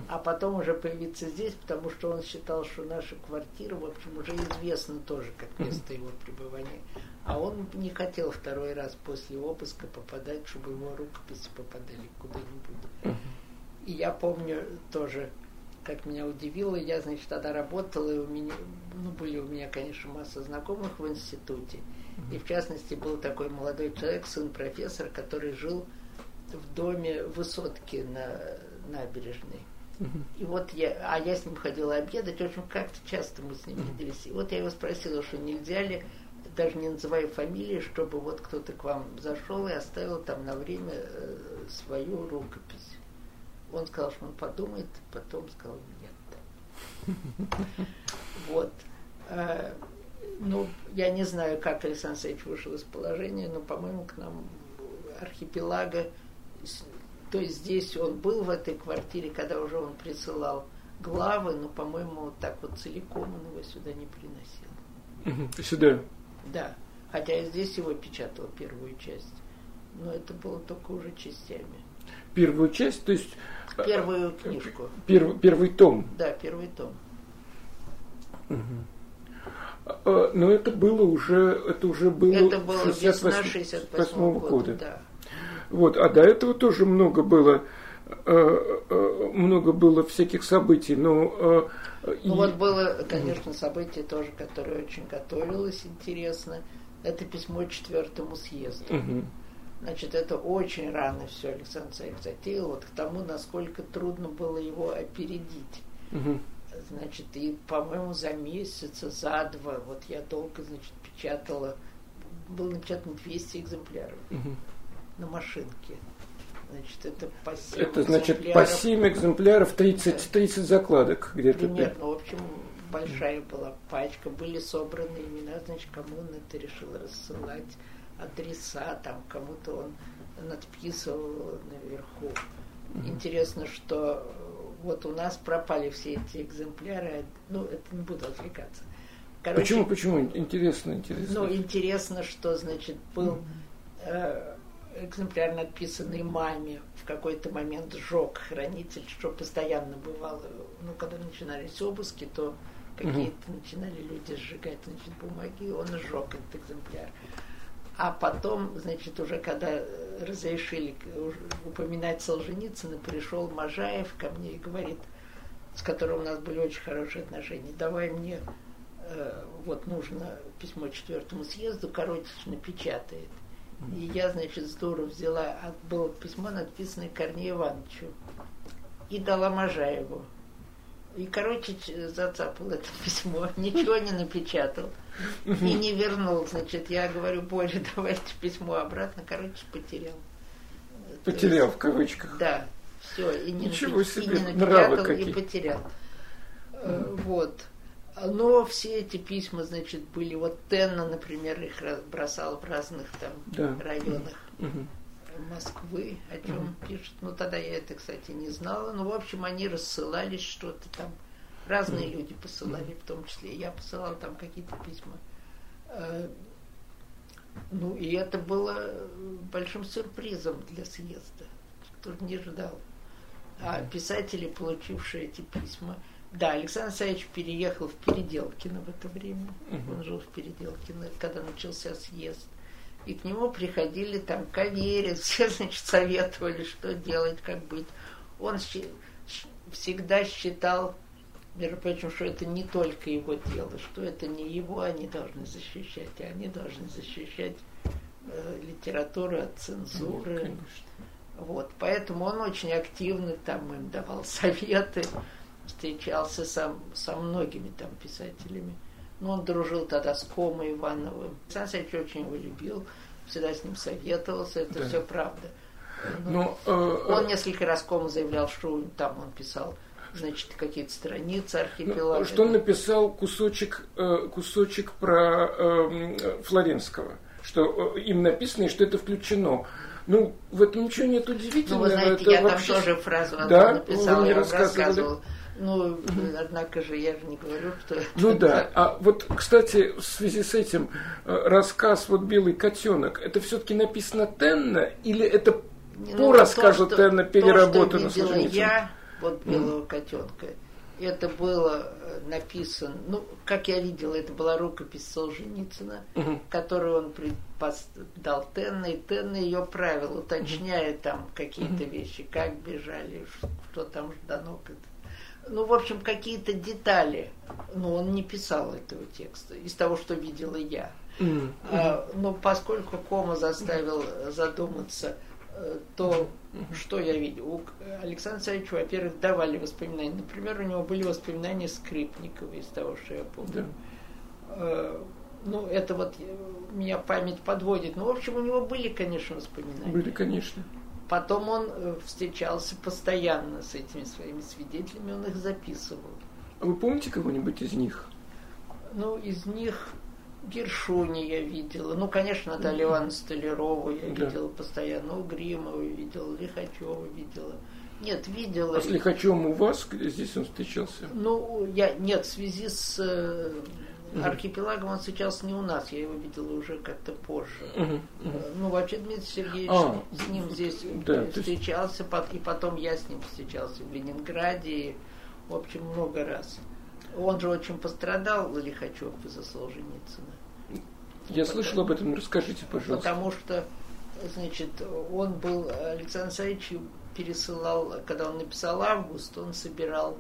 а потом уже появиться здесь, потому что он считал, что наша квартира, в общем, уже известна тоже как место его пребывания. А он не хотел второй раз после обыска попадать, чтобы его рукописи попадали куда-нибудь. И я помню тоже, как меня удивило, я, значит, тогда работала, и у меня, ну, были у меня, конечно, масса знакомых в институте. И в частности был такой молодой человек, сын профессора, который жил в доме высотки на набережной. И вот я, а я с ним ходила обедать, очень как-то часто мы с ним виделись. И вот я его спросила, что нельзя ли, даже не называя фамилии, чтобы вот кто-то к вам зашел и оставил там на время э, свою рукопись. Он сказал, что он подумает, потом сказал нет. Вот. А, ну, я не знаю, как Александр Алексеевич вышел из положения, но, по-моему, к нам архипелага, то есть здесь он был в этой квартире, когда уже он присылал главы, но, по-моему, так вот целиком он его сюда не приносил. Сюда? Да. Хотя я здесь его печатал, первую часть. Но это было только уже частями. Первую часть, то есть Первую книжку. Первый, первый том. Да, первый том. Угу. Но это было уже, это уже было, это было 68, 68 года. года. Да. Вот, а до этого тоже много было, э, э, много было всяких событий, но... Ну и... вот было, конечно, событие тоже, которое очень готовилось интересно. Это письмо четвертому съезду. Угу. Значит, это очень рано все Александр Царев затеял, вот к тому, насколько трудно было его опередить. Угу. Значит, и, по-моему, за месяц, за два, вот я долго, значит, печатала, было напечатано 200 экземпляров угу. на машинке. Значит, это по 7 Это значит по 7 экземпляров, 30, 30 закладок где-то. Примерно, в общем, большая была пачка, были собраны имена, значит, кому он это решил рассылать, адреса, там кому-то он надписывал наверху. Интересно, что э, вот у нас пропали все эти экземпляры, ну, это не буду отвлекаться. Короче, почему, почему? Интересно, интересно. Ну, интересно, что, значит, был э, экземпляр, написанный маме, в какой-то момент сжег хранитель, что постоянно бывало. Ну, когда начинались обыски, то какие-то начинали люди сжигать, значит, бумаги, он сжег этот экземпляр. А потом, значит, уже когда разрешили упоминать Солженицына, пришел Можаев ко мне и говорит, с которым у нас были очень хорошие отношения, давай мне, э, вот нужно письмо четвертому съезду, Коротич напечатает. И я, значит, здорово взяла, было письмо, написанное Корнею Ивановичу, и дала Можаеву. И, короче, зацапал это письмо, [laughs] ничего не напечатал и не вернул. Значит, я говорю, Боря, [laughs] давайте письмо обратно. Короче, потерял. Потерял есть, в кавычках. Да, все. И не, Ничего себе, и не напечатал, и потерял. Mm. Вот. Но все эти письма, значит, были, вот Тенна, например, их бросал в разных там да. районах. Mm-hmm. Москвы, о чем mm-hmm. пишут. Ну, тогда я это, кстати, не знала. Ну, в общем, они рассылались что-то там. Разные mm-hmm. люди посылали, в том числе. Я посылала там какие-то письма. Э, ну, и это было большим сюрпризом для съезда. Кто не ждал. А писатели, получившие эти письма, да, Александр Саевич переехал в Переделкино в это время. Uh-huh. Он жил в Переделкино, когда начался съезд и к нему приходили там каверы, [laughs] все, значит, советовали, что делать, как быть. Он всегда считал, между прочим, что это не только его дело, что это не его они должны защищать, а они должны защищать э, литературу от цензуры. Ну, вот, поэтому он очень активно там им давал советы, встречался сам, со многими там писателями. Ну, он дружил тогда с Комой Ивановым. Сан Саныч очень его любил, всегда с ним советовался, это да. все правда. Ну, Но, ну, э, он э, несколько раз Кому заявлял, что там он писал значит, какие-то страницы архипелага. Ну, что он написал кусочек, э, кусочек про э, Флоренского, что э, им написано, и что это включено. Ну, в этом ничего нет удивительного. Ну, вы знаете, это я вообще... там тоже фразу да? написала, я вам рассказывала. Ну, однако же я же не говорю, что это... Ну да, а вот, кстати, в связи с этим, э, рассказ вот «Белый котенок», это все-таки написано Тенна или это ну, по рассказу то, Тенна переработано то, что я, вот «Белого mm. котенка», это было э, написано, ну, как я видела, это была рукопись Солженицына, uh-huh. которую он дал Тенна, и Тенна ее правил, уточняя там какие-то uh-huh. вещи, как бежали, что там Жданок ну, в общем, какие-то детали. Но он не писал этого текста из того, что видела я. Mm-hmm. А, но поскольку Кома заставил задуматься, э, то что я видел? У Александра Царевича, во-первых, давали воспоминания. Например, у него были воспоминания Скрипникова из того, что я помню. Yeah. Ну, это вот э, меня память подводит. Ну, в общем, у него были, конечно, воспоминания. Были, конечно. Потом он э, встречался постоянно с этими своими свидетелями, он их записывал. А вы помните кого-нибудь из них? Ну, из них Гершуни я видела. Ну, конечно, Наталью mm-hmm. Ивановну Столярову я да. видела постоянно. Угримову видела, Лихачева видела. Нет, видела. А с Лихачевым у вас здесь он встречался? Ну, я нет, в связи с э, Архипелагом он сейчас не у нас, я его видела уже как-то позже. Uh-huh, uh-huh. Ну, вообще Дмитрий Сергеевич а, с ним здесь да, встречался, есть... и потом я с ним встречался в Ленинграде, в общем, много раз. Он же очень пострадал, Лихачев, из-за Солженицына. Я потому, слышал об этом, расскажите, пожалуйста. Потому что, значит, он был, Александр Саевич пересылал, когда он написал «Август», он собирал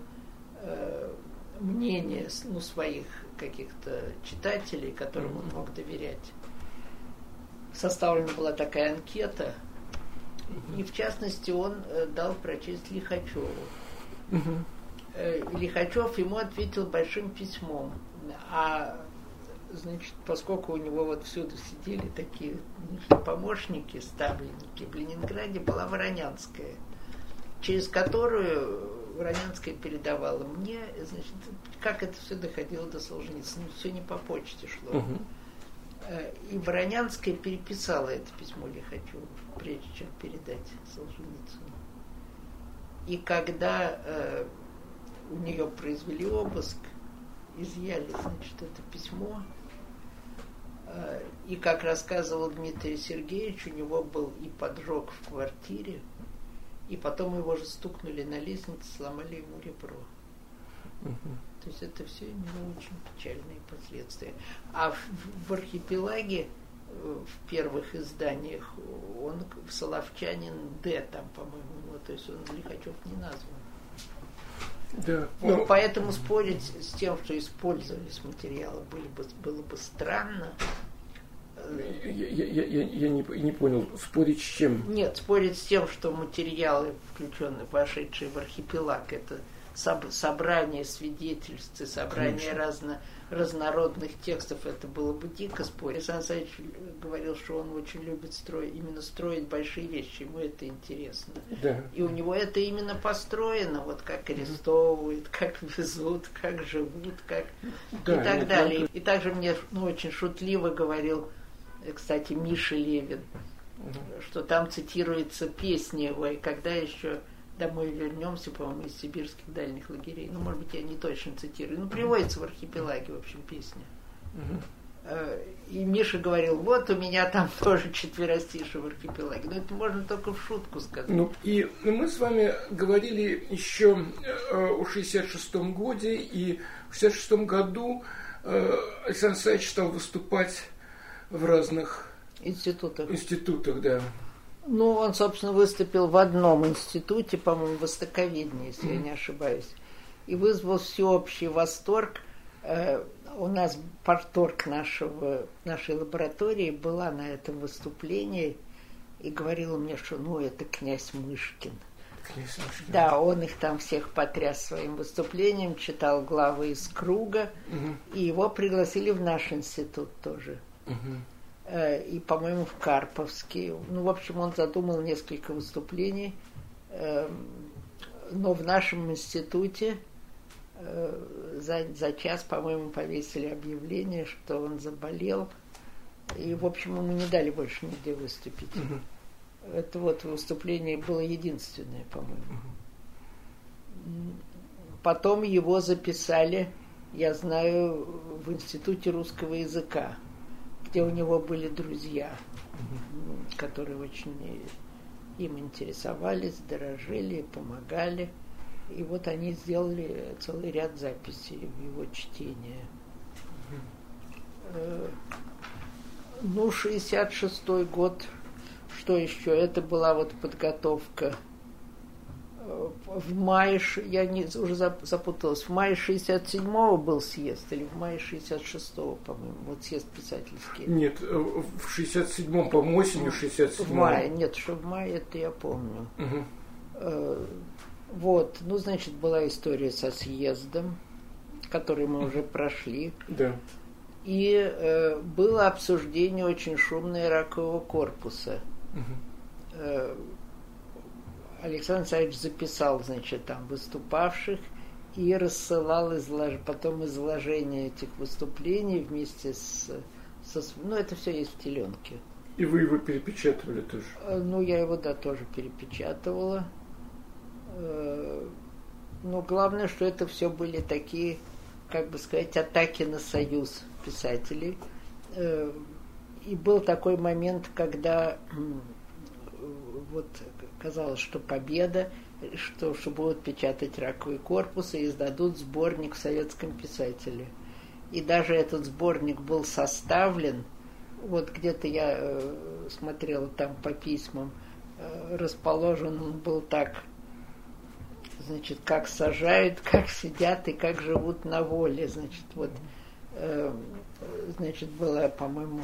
э, мнение ну, своих каких-то читателей, которым он мог доверять. Составлена была такая анкета, и в частности он э, дал прочесть Лихачеву. Угу. Лихачев ему ответил большим письмом, а значит, поскольку у него вот всюду сидели такие помощники, ставленники, в Ленинграде была Воронянская, через которую Воронянская передавала мне, значит, как это все доходило до Солженицына. Все не по почте шло. Э, И Воронянская переписала это письмо Лихачеву, прежде чем передать Солженицыну. И когда э, у нее произвели обыск, изъяли, значит, это письмо, э, и, как рассказывал Дмитрий Сергеевич, у него был и поджог в квартире, и потом его же стукнули на лестнице, сломали ему ребро. То есть это все имело очень печальные последствия. А в, в архипелаге, э, в первых изданиях, он к- Соловчанин Д там, по-моему, ну, то есть он Лихачев не назван. Да. Ну, Ну, поэтому спорить с тем, что использовались материалы, были бы, было бы странно. Я, я- я- я- не, не понял, спорить с чем? Нет, спорить с тем, что материалы, включенные, вошедшие в архипелаг, это собрание свидетельств и собрание разно, разнородных текстов, это было бы дико спорить. Александр Александрович говорил, что он очень любит строить, именно строить большие вещи, ему это интересно. Да. И у него это именно построено, вот как арестовывают, как везут, как живут, как Да, и так нет, далее. ну, И также мне ну, очень шутливо говорил, э, кстати, Миша Левин, что там цитируется песня его, и когда еще домой вернемся, по-моему, из сибирских дальних лагерей. Ну, может быть, я не точно цитирую. Ну, приводится в архипелаге, в общем, песня. Э, И Миша говорил, вот у меня там [laughs] тоже четверостишие в архипелаге. Но это можно только в шутку сказать. Ну, и мы с вами говорили еще э, о 66-м годе, и в 66-м году э, Александр Александрович стал выступать в разных Институтах. институтах, да. Ну, он, собственно, выступил в одном институте, по-моему, востоковедения, если я не ошибаюсь, и вызвал всеобщий восторг. Э, У нас порторг нашего, нашей лаборатории была на этом выступлении и говорила мне, что ну это князь Мышкин. Князь Мышкин. Да, он их там всех потряс своим выступлением, читал главы из круга, Мгм. и его пригласили в наш институт тоже. Мгм. Э, и, по-моему, в Карповске. Ну, в общем, он задумал несколько выступлений. Эм, Но в нашем институте э, за, за час, по-моему, повесили объявление, что он заболел. И, в общем, ему не дали больше нигде выступить. Мгм. Это вот выступление было единственное, по-моему. М, Потом его записали, я знаю, в Институте русского языка, где у него были друзья, которые очень им интересовались, дорожили, помогали. И вот они сделали целый ряд записей в его чтение. Э, Ну, 66-й год, что еще? Это была вот подготовка. Э, В мае, я не, уже зап- запуталась, в мае 67-го был съезд, или в мае 66-го, по-моему, вот съезд писательский. Нет, э, в 67-м, по-моему, осенью В 67-го. мае, нет, что в мае, это я помню. Э, Вот, ну, значит, была история со съездом, который мы уже прошли. Да. И э, было обсуждение очень шумное ракового корпуса. Мгм. Александр Александрович записал, значит, там выступавших и рассылал излож... потом изложение этих выступлений вместе с, со... Ну, это все есть в теленке. И вы его перепечатывали тоже. Э, Ну, я его, да, тоже перепечатывала. Э, Но главное, что это все были такие, как бы сказать, атаки на союз писателей. Э, И был такой момент, когда вот казалось, что победа, что, что будут печатать раковый корпус и издадут сборник в советском писателе. И даже этот сборник был составлен, вот где-то я э, смотрела там по письмам, э, расположен он был так, значит, как сажают, [laughs] как сидят и как живут на воле, значит, вот, э, значит, было, по-моему,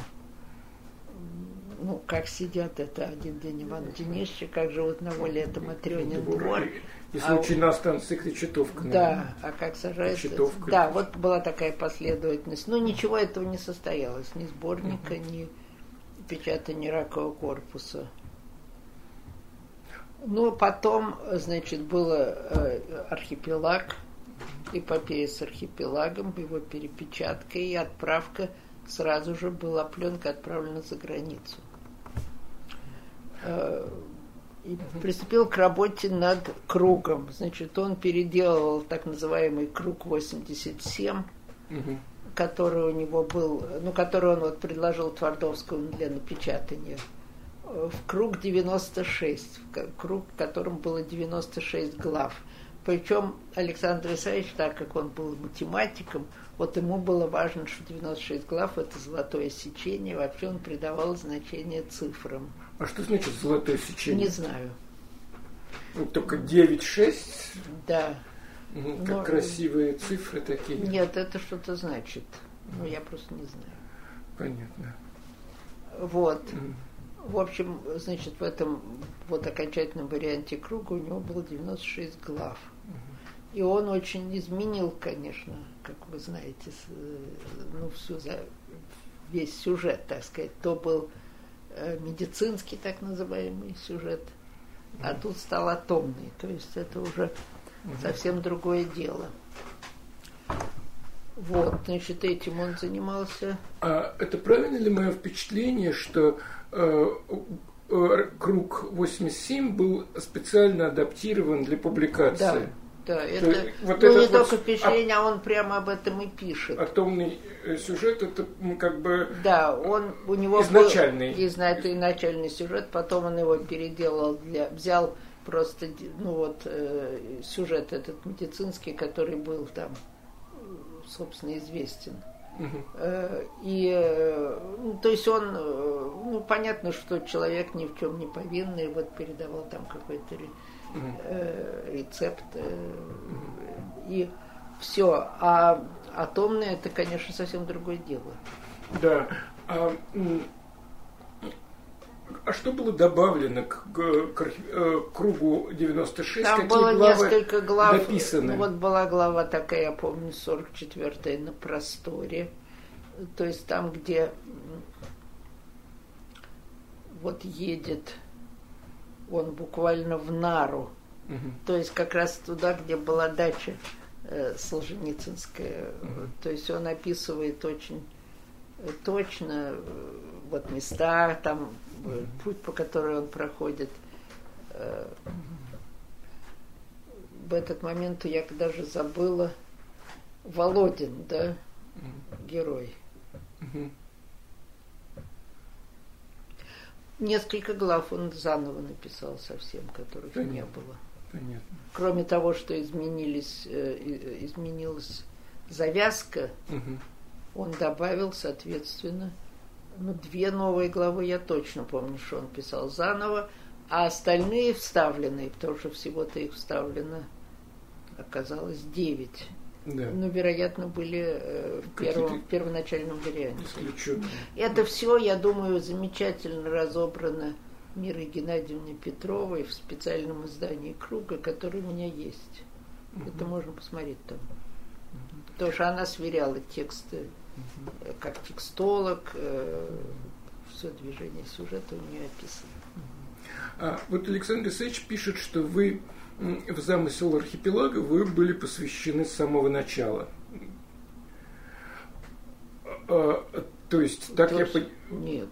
ну, как сидят, это один день Иван Денисович, как живут на воле, это Матрёнин двор. И случай а, на станции Кречетовка. Да, а как сажается. Кречетовка. Да, вот была такая последовательность. Но ничего этого не состоялось, ни сборника, угу. ни печатания ракового корпуса. Ну, потом, значит, был э, архипелаг, эпопея с архипелагом, его перепечатка и отправка сразу же была пленка отправлена за границу. Э, и приступил к работе над кругом. Значит, он переделывал так называемый круг 87, угу. который у него был, ну, который он вот предложил Твардовскому для напечатания в круг 96, в круг, в котором было 96 глав. Причем Александр Исаевич, так как он был математиком, вот ему было важно, что 96 глав – это золотое сечение. Вообще он придавал значение цифрам. А что значит золотое сечение? Не знаю. Ну, только 9-6? Да. Ну, как Но... красивые цифры такие. Нет, это что-то значит. Ну, я просто не знаю. Понятно. Вот. Mm. В общем, значит, в этом вот окончательном варианте круга у него было 96 глав. И он очень изменил, конечно, как вы знаете, ну, всю, весь сюжет, так сказать. То был э, медицинский так называемый сюжет, а тут стал атомный. То есть это уже совсем другое дело. Вот, значит, этим он занимался. А это правильно ли мое впечатление, что Э, э, круг 87 был специально адаптирован для публикации. Да. Да, это То, вот ну, не только впечатление, а он прямо об этом и пишет. Атомный э, сюжет это как бы да, он у него изначальный. был изначальный сюжет, потом он его переделал для взял просто ну вот э, сюжет этот медицинский, который был там собственно известен. Э, и, э, ну, то есть он, ну, понятно, что человек ни в чем не повинный, вот передавал там какой-то рецепт и все. А атомное это, конечно, совсем другое дело. Да. А, а что было добавлено к, к, к кругу 96? Там Какие было несколько глав. Дописаны? Ну, вот была глава такая, я помню, 44-я на просторе. То есть там, где вот едет он буквально в Нару. Угу. То есть как раз туда, где была дача э, Солженицынская. Угу. То есть он описывает очень э, точно э, вот места, там путь, по которому он проходит. Э, в этот момент я даже забыла Володин, да, герой. Несколько глав он заново написал совсем, которых Понятно. не было. Понятно. Кроме того, что изменились, э, изменилась завязка, угу. он добавил, соответственно, ну, две новые главы я точно помню, что он писал заново, а остальные вставленные, потому что всего-то их вставлено оказалось девять. Да. Ну, вероятно, были э, в, первом, первоначальном варианте. Исключенно. Это все, я думаю, замечательно разобрано Мирой Геннадьевной Петровой в специальном издании «Круга», который у меня есть. Угу. Это можно посмотреть там. Угу. Потому что она сверяла тексты как текстолог, э, все движение сюжета у нее описано. А вот Александр Исаевич пишет, что вы в замысел архипелага вы были посвящены с самого начала. А, то есть, так то я понимаю... Нет.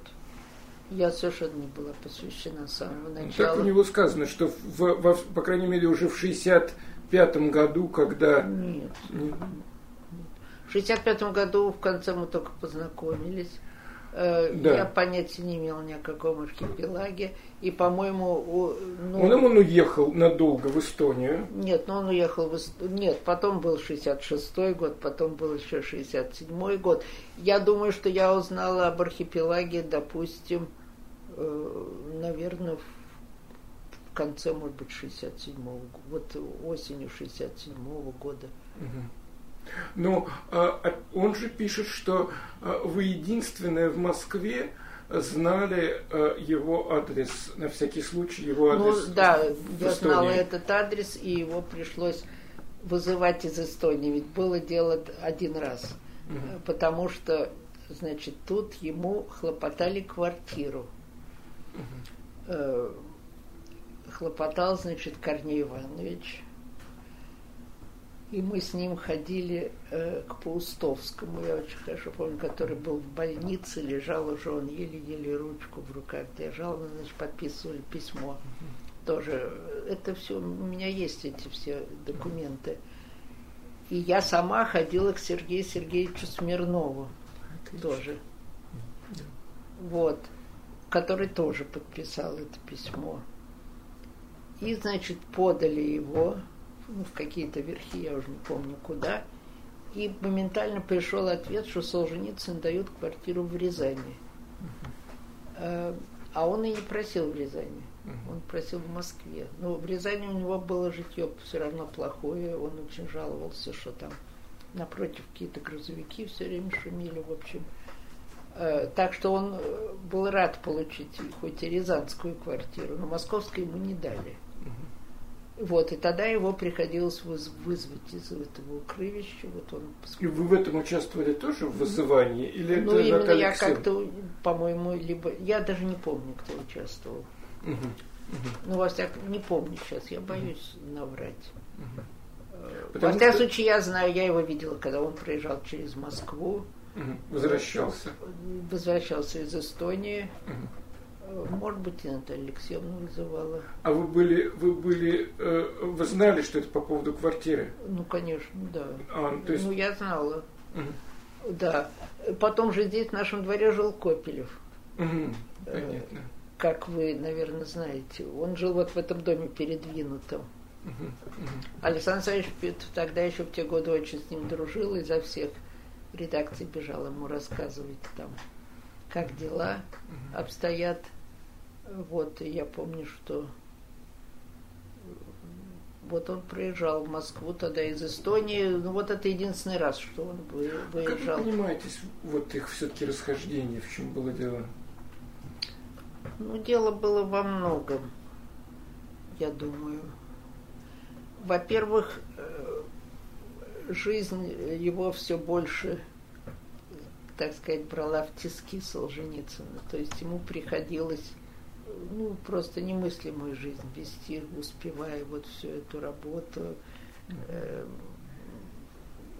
Я совершенно не была посвящена с самого начала. Так у него сказано, что, в, в, по крайней мере, уже в 65 году, когда... Нет. Нет. В 65 году в конце мы только познакомились. Э, да. Я понятия не имел ни о каком архипелаге. И, по-моему... Ну, он, он уехал надолго в Эстонию. Нет, но он уехал в Эстонию. Нет, потом был 66-й год, потом был еще 67-й год. Я думаю, что я узнала об архипелаге, допустим, э, наверное, в конце, может быть, 67-го года. Вот осенью 67-го года. Угу. Но а, он же пишет, что а, вы единственная в Москве знали э, его адрес, на всякий случай его адрес. Ну да, я знала этот адрес, и его пришлось вызывать из Эстонии, ведь было дело один раз, угу. потому что, значит, тут ему хлопотали квартиру. Угу. Хлопотал, значит, Корней Иванович и мы с ним ходили э, к Паустовскому, я очень хорошо помню, который был в больнице, лежал уже, он еле-еле ручку в руках держал, мы, значит, подписывали письмо. Тоже, это все, у меня есть эти все документы. И я сама ходила к Сергею Сергеевичу Смирнову Отлично. тоже. Вот, который тоже подписал это письмо. И, значит, подали его ну, в какие-то верхи, я уже не помню куда, и моментально пришел ответ, что Солженицын дают квартиру в Рязани. Uh-huh. А он и не просил в Рязани. Uh-huh. Он просил в Москве. Но в Рязани у него было житье все равно плохое. Он очень жаловался, что там напротив какие-то грузовики все время шумели, в общем. Э, так что он э, был рад получить хоть и рязанскую квартиру, но московскую ему не дали. Вот, и тогда его приходилось вызвать из этого укрывища. Вот он... И вы в этом участвовали тоже в вызывании? Или ну, это именно я как-то, по-моему, либо... Я даже не помню, кто участвовал. Угу. Угу. Ну, во всяком не помню сейчас, я боюсь угу. наврать. Угу. Потому во всяком что... случае, я знаю, я его видела, когда он проезжал через Москву. Угу. Возвращался. Возвращался из Эстонии. Угу может быть, и Наталья Алексеевна вызывала. А вы были, вы были, э, вы знали, что это по поводу квартиры? Ну, конечно, да. А, ну, то есть... Ну, я знала. Угу. Да. Потом же здесь в нашем дворе жил Копелев. Угу. Понятно. Как вы, наверное, знаете. Он жил вот в этом доме передвинутом. Угу. Александр Александрович тогда еще в те годы очень с ним дружил, и за всех редакций бежал ему рассказывать там, как дела обстоят. Вот, и я помню, что вот он приезжал в Москву тогда из Эстонии. Ну, вот это единственный раз, что он выезжал. Как вы понимаете, вот их все-таки расхождение, в чем было дело? Ну, дело было во многом, я думаю. Во-первых, э, жизнь его все больше, так сказать, брала в тиски Солженицына. То есть ему приходилось ну, просто немыслимую жизнь вести, успевая вот всю эту работу. Э,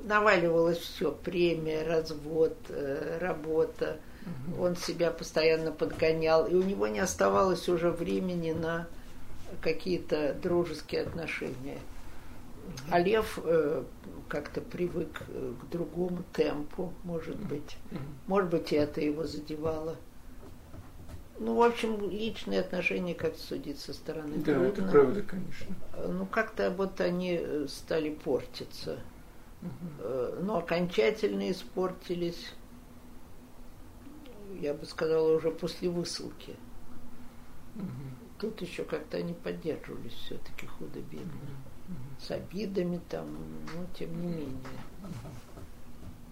наваливалось все, премия, развод, э, работа. Он себя постоянно подгонял, и у него не оставалось уже времени на какие-то дружеские отношения. А Лев э, как-то привык к другому темпу, может быть. Может быть, и это его задевало. Ну, в общем, личные отношения, как судить со стороны, да, трудно. это правда, конечно. Ну, как-то вот они э, стали портиться. Угу. Но окончательно испортились, я бы сказала, уже после высылки. Угу. Тут еще как-то они поддерживались все-таки худо-бедно. Угу. С обидами там, но тем не менее.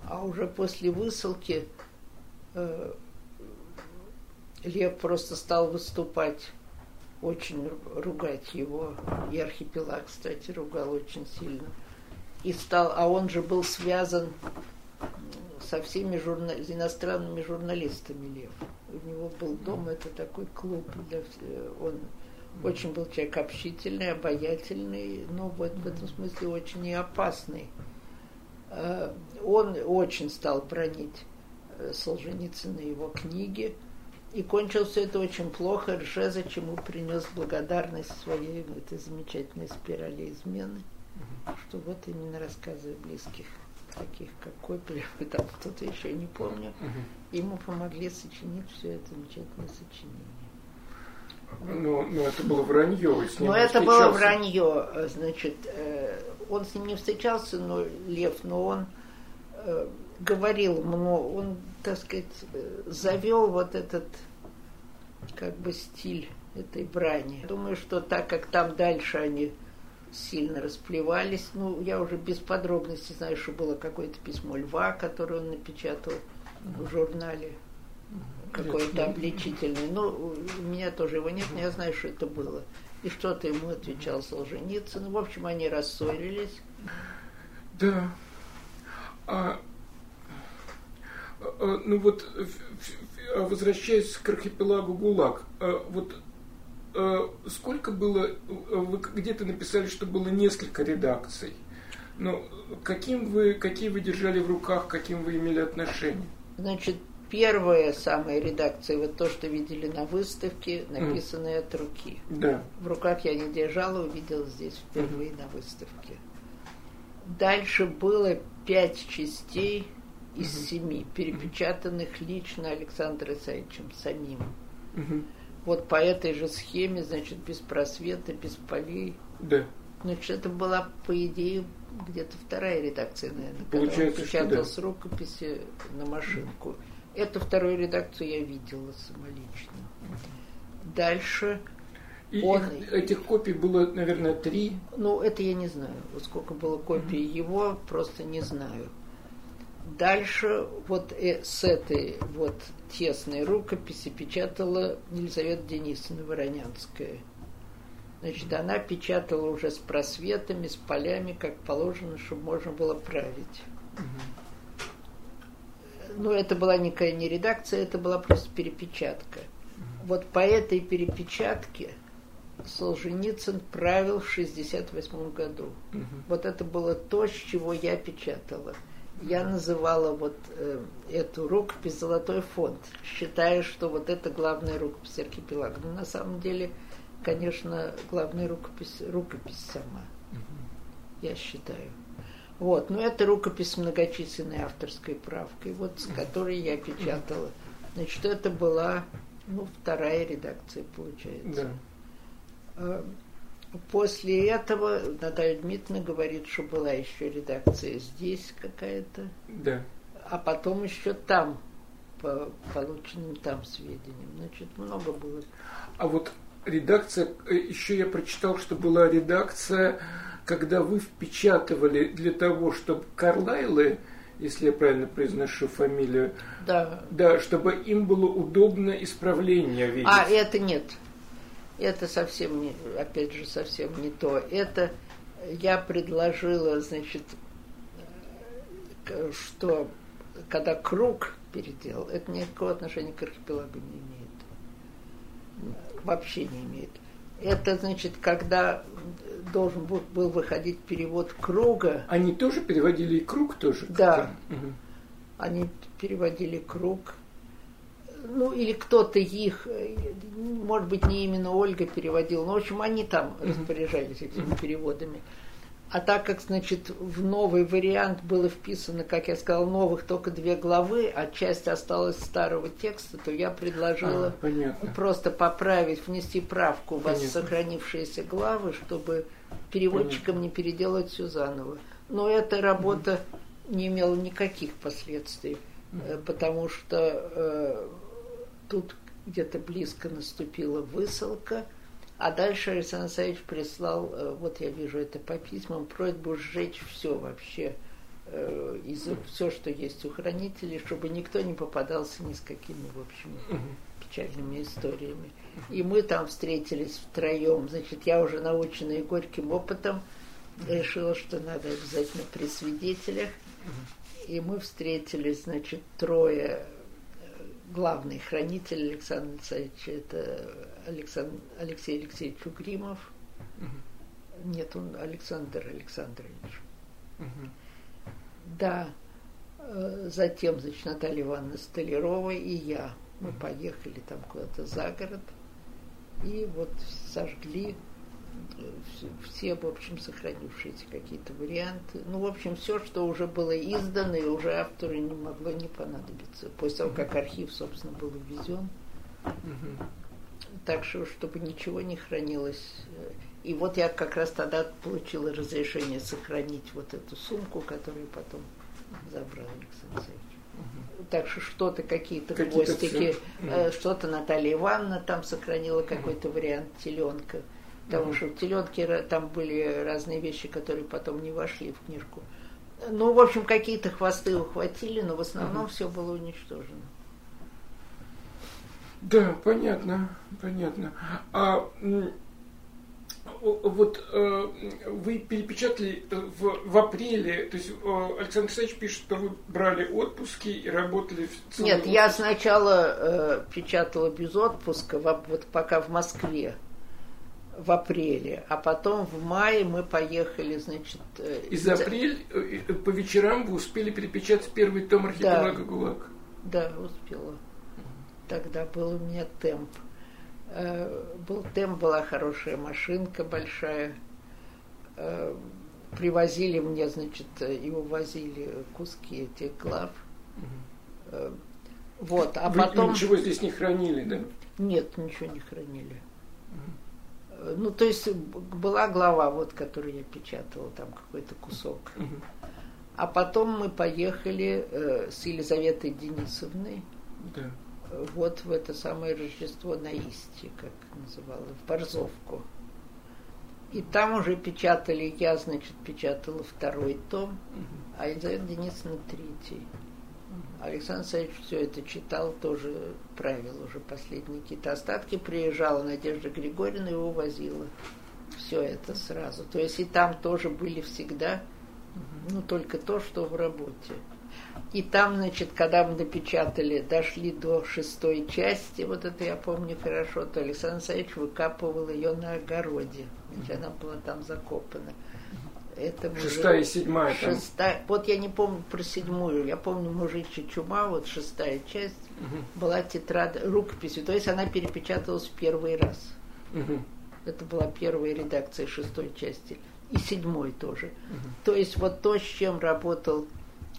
А уже после высылки э, Лев просто стал выступать, очень ругать его. И архипелаг, кстати, ругал очень сильно. И стал, а он же был связан со всеми журна, иностранными журналистами Лев. У него был дом, это такой клуб для он очень был человек общительный, обаятельный, но вот в этом смысле очень и опасный. Э, он очень стал бронить э, Солженицына его книги. И кончилось это очень плохо. Ржеза чему принес благодарность своей этой замечательной спирали измены, что вот именно рассказы близких, таких как Копелев и там кто-то еще, не помню, ему помогли сочинить все это замечательное сочинение. Ну, ну, это было вранье. С ним но это было вранье. Значит, э, он с ним не встречался, но Лев, но он э, говорил много, он, так сказать, завел вот этот как бы стиль этой брани. Думаю, что так как там дальше они сильно расплевались, ну, я уже без подробностей знаю, что было какое-то письмо Льва, которое он напечатал в журнале какой-то обличительный. Ну, у меня тоже его нет, но я знаю, что это было. И что-то ему отвечал Солженицын. В общем, они рассорились. Да. А, ну вот, возвращаясь к архипелагу ГУЛАГ, а, вот а, сколько было, вы где-то написали, что было несколько редакций. Но каким вы, какие вы держали в руках, каким вы имели отношение? Значит, первая самая редакция, вот то, что видели на выставке, написанное mm. от руки. Да. В руках я не держала, увидела здесь впервые mm. на выставке. Дальше было пять частей из семи, перепечатанных лично Александром Исаевичем самим. Mm-hmm. Вот по этой же схеме, значит, без просвета, без полей. Да. Значит, это была, по идее, где-то вторая редакция, наверное, Получается, когда он печатал да. с рукописи на машинку. Эту вторую редакцию я видела самолично. Дальше и он... их, этих копий было, наверное, три. Ну, это я не знаю. Сколько было копий mm-hmm. его, просто не знаю. Дальше вот с этой вот тесной рукописи печатала Елизавета Денисовна Воронянская. Значит, она печатала уже с просветами, с полями, как положено, чтобы можно было править. Mm-hmm ну, это была никакая не редакция, это была просто перепечатка. Вот по этой перепечатке Солженицын правил в 1968 году. Угу. Вот это было то, с чего я печатала. Я называла вот э, эту рукопись «Золотой фонд», считая, что вот это главная рукопись архипелага. Но на самом деле, конечно, главная рукопись, рукопись сама, угу. я считаю. Вот, но это рукопись с многочисленной авторской правкой, вот с которой я печатала. Значит, это была ну, вторая редакция, получается. Да. А, после этого Наталья Дмитриевна говорит, что была еще редакция здесь какая-то. Да. А потом еще там, по полученным там сведениям. Значит, много было. А вот редакция, э, еще я прочитал, что была редакция когда вы впечатывали для того, чтобы Карлайлы, если я правильно произношу фамилию, да, да чтобы им было удобно исправление видеть. А это нет. Это совсем не, опять же, совсем не то. Это я предложила, значит, что когда круг переделал, это никакого отношения к архипелагу не имеет. Вообще не имеет. Это значит, когда должен был, был выходить перевод круга. Они тоже переводили и круг тоже? Да. Угу. Они переводили круг. Ну, или кто-то их, может быть, не именно Ольга переводила, но, в общем, они там распоряжались этими переводами. А так как, значит, в новый вариант было вписано, как я сказал, новых только две главы, а часть осталась старого текста, то я предложила а, просто поправить, внести правку в сохранившиеся главы, чтобы переводчикам понятно. не переделать все заново. Но эта работа угу. не имела никаких последствий, угу. потому что э, тут где-то близко наступила высылка – а дальше Александр Савич прислал, э, вот я вижу это по письмам, просьбу сжечь все вообще, э, из все, что есть у хранителей, чтобы никто не попадался ни с какими, в общем, печальными историями. И мы там встретились втроем. Значит, я уже наученная горьким опытом решила, что надо обязательно при свидетелях. И мы встретились, значит, трое главный хранитель Александра Алексеевича, это Александр, Алексей Алексеевич Угримов. Угу. Нет, он Александр Александрович. Угу. Да. Э, затем, значит, Наталья Ивановна Столярова и я. Мы угу. поехали там куда-то за город. И вот сожгли все, в общем, сохранившиеся какие-то варианты. Ну, в общем, все, что уже было издано, и уже автору не могло не понадобиться. После того, как архив, собственно, был ввезен. Так что, чтобы ничего не хранилось. И вот я как раз тогда получила разрешение сохранить вот эту сумку, которую потом забрал Александр Алексеевич. Так что что-то, какие-то какие хвостики, э, что-то Наталья Ивановна там сохранила какой-то вариант теленка. Потому что в теленке там были разные вещи, которые потом не вошли в книжку. Ну, в общем, какие-то хвосты ухватили, но в основном все было уничтожено. Да, понятно, понятно. А вот э, вы перепечатали э, в, в апреле, то есть э, Александр Александрович пишет, что вы брали отпуски и работали в целом Нет, я сначала э, печатала без отпуска, в, вот пока в Москве в апреле, а потом в мае мы поехали, значит... Э, Из апреля по вечерам вы успели перепечатать первый том архипелага да, ГУЛАГ? Да, успела. Тогда был у меня темп. Э, был темп, была хорошая машинка большая. Э, привозили мне, значит, и увозили куски этих глав. Угу. Вот, а Вы потом... ничего здесь не хранили, да? Нет, ничего не хранили. Ну, то есть была глава, вот, которую я печатала, там какой-то кусок. А потом мы поехали э, с Елизаветой Денисовной. Да вот в это самое Рождество на Исте, как называла, в Борзовку. И там уже печатали, я, значит, печатала второй том, а Елизавета Денисовна третий. Александр Александрович все это читал, тоже правил уже последние какие-то остатки. Приезжала Надежда Григорьевна и увозила все это сразу. То есть и там тоже были всегда, ну, только то, что в работе. И там, значит, когда мы напечатали, дошли до шестой части, вот это я помню хорошо, то Александр Александрович выкапывал ее на огороде. Значит, она была там закопана. Это шестая и седьмая. Шестая. Там. Вот я не помню про седьмую. Я помню мужичья чума, вот шестая часть, угу. была тетрадь рукописью. То есть она перепечаталась в первый раз. Угу. Это была первая редакция шестой части. И седьмой тоже. Угу. То есть вот то, с чем работал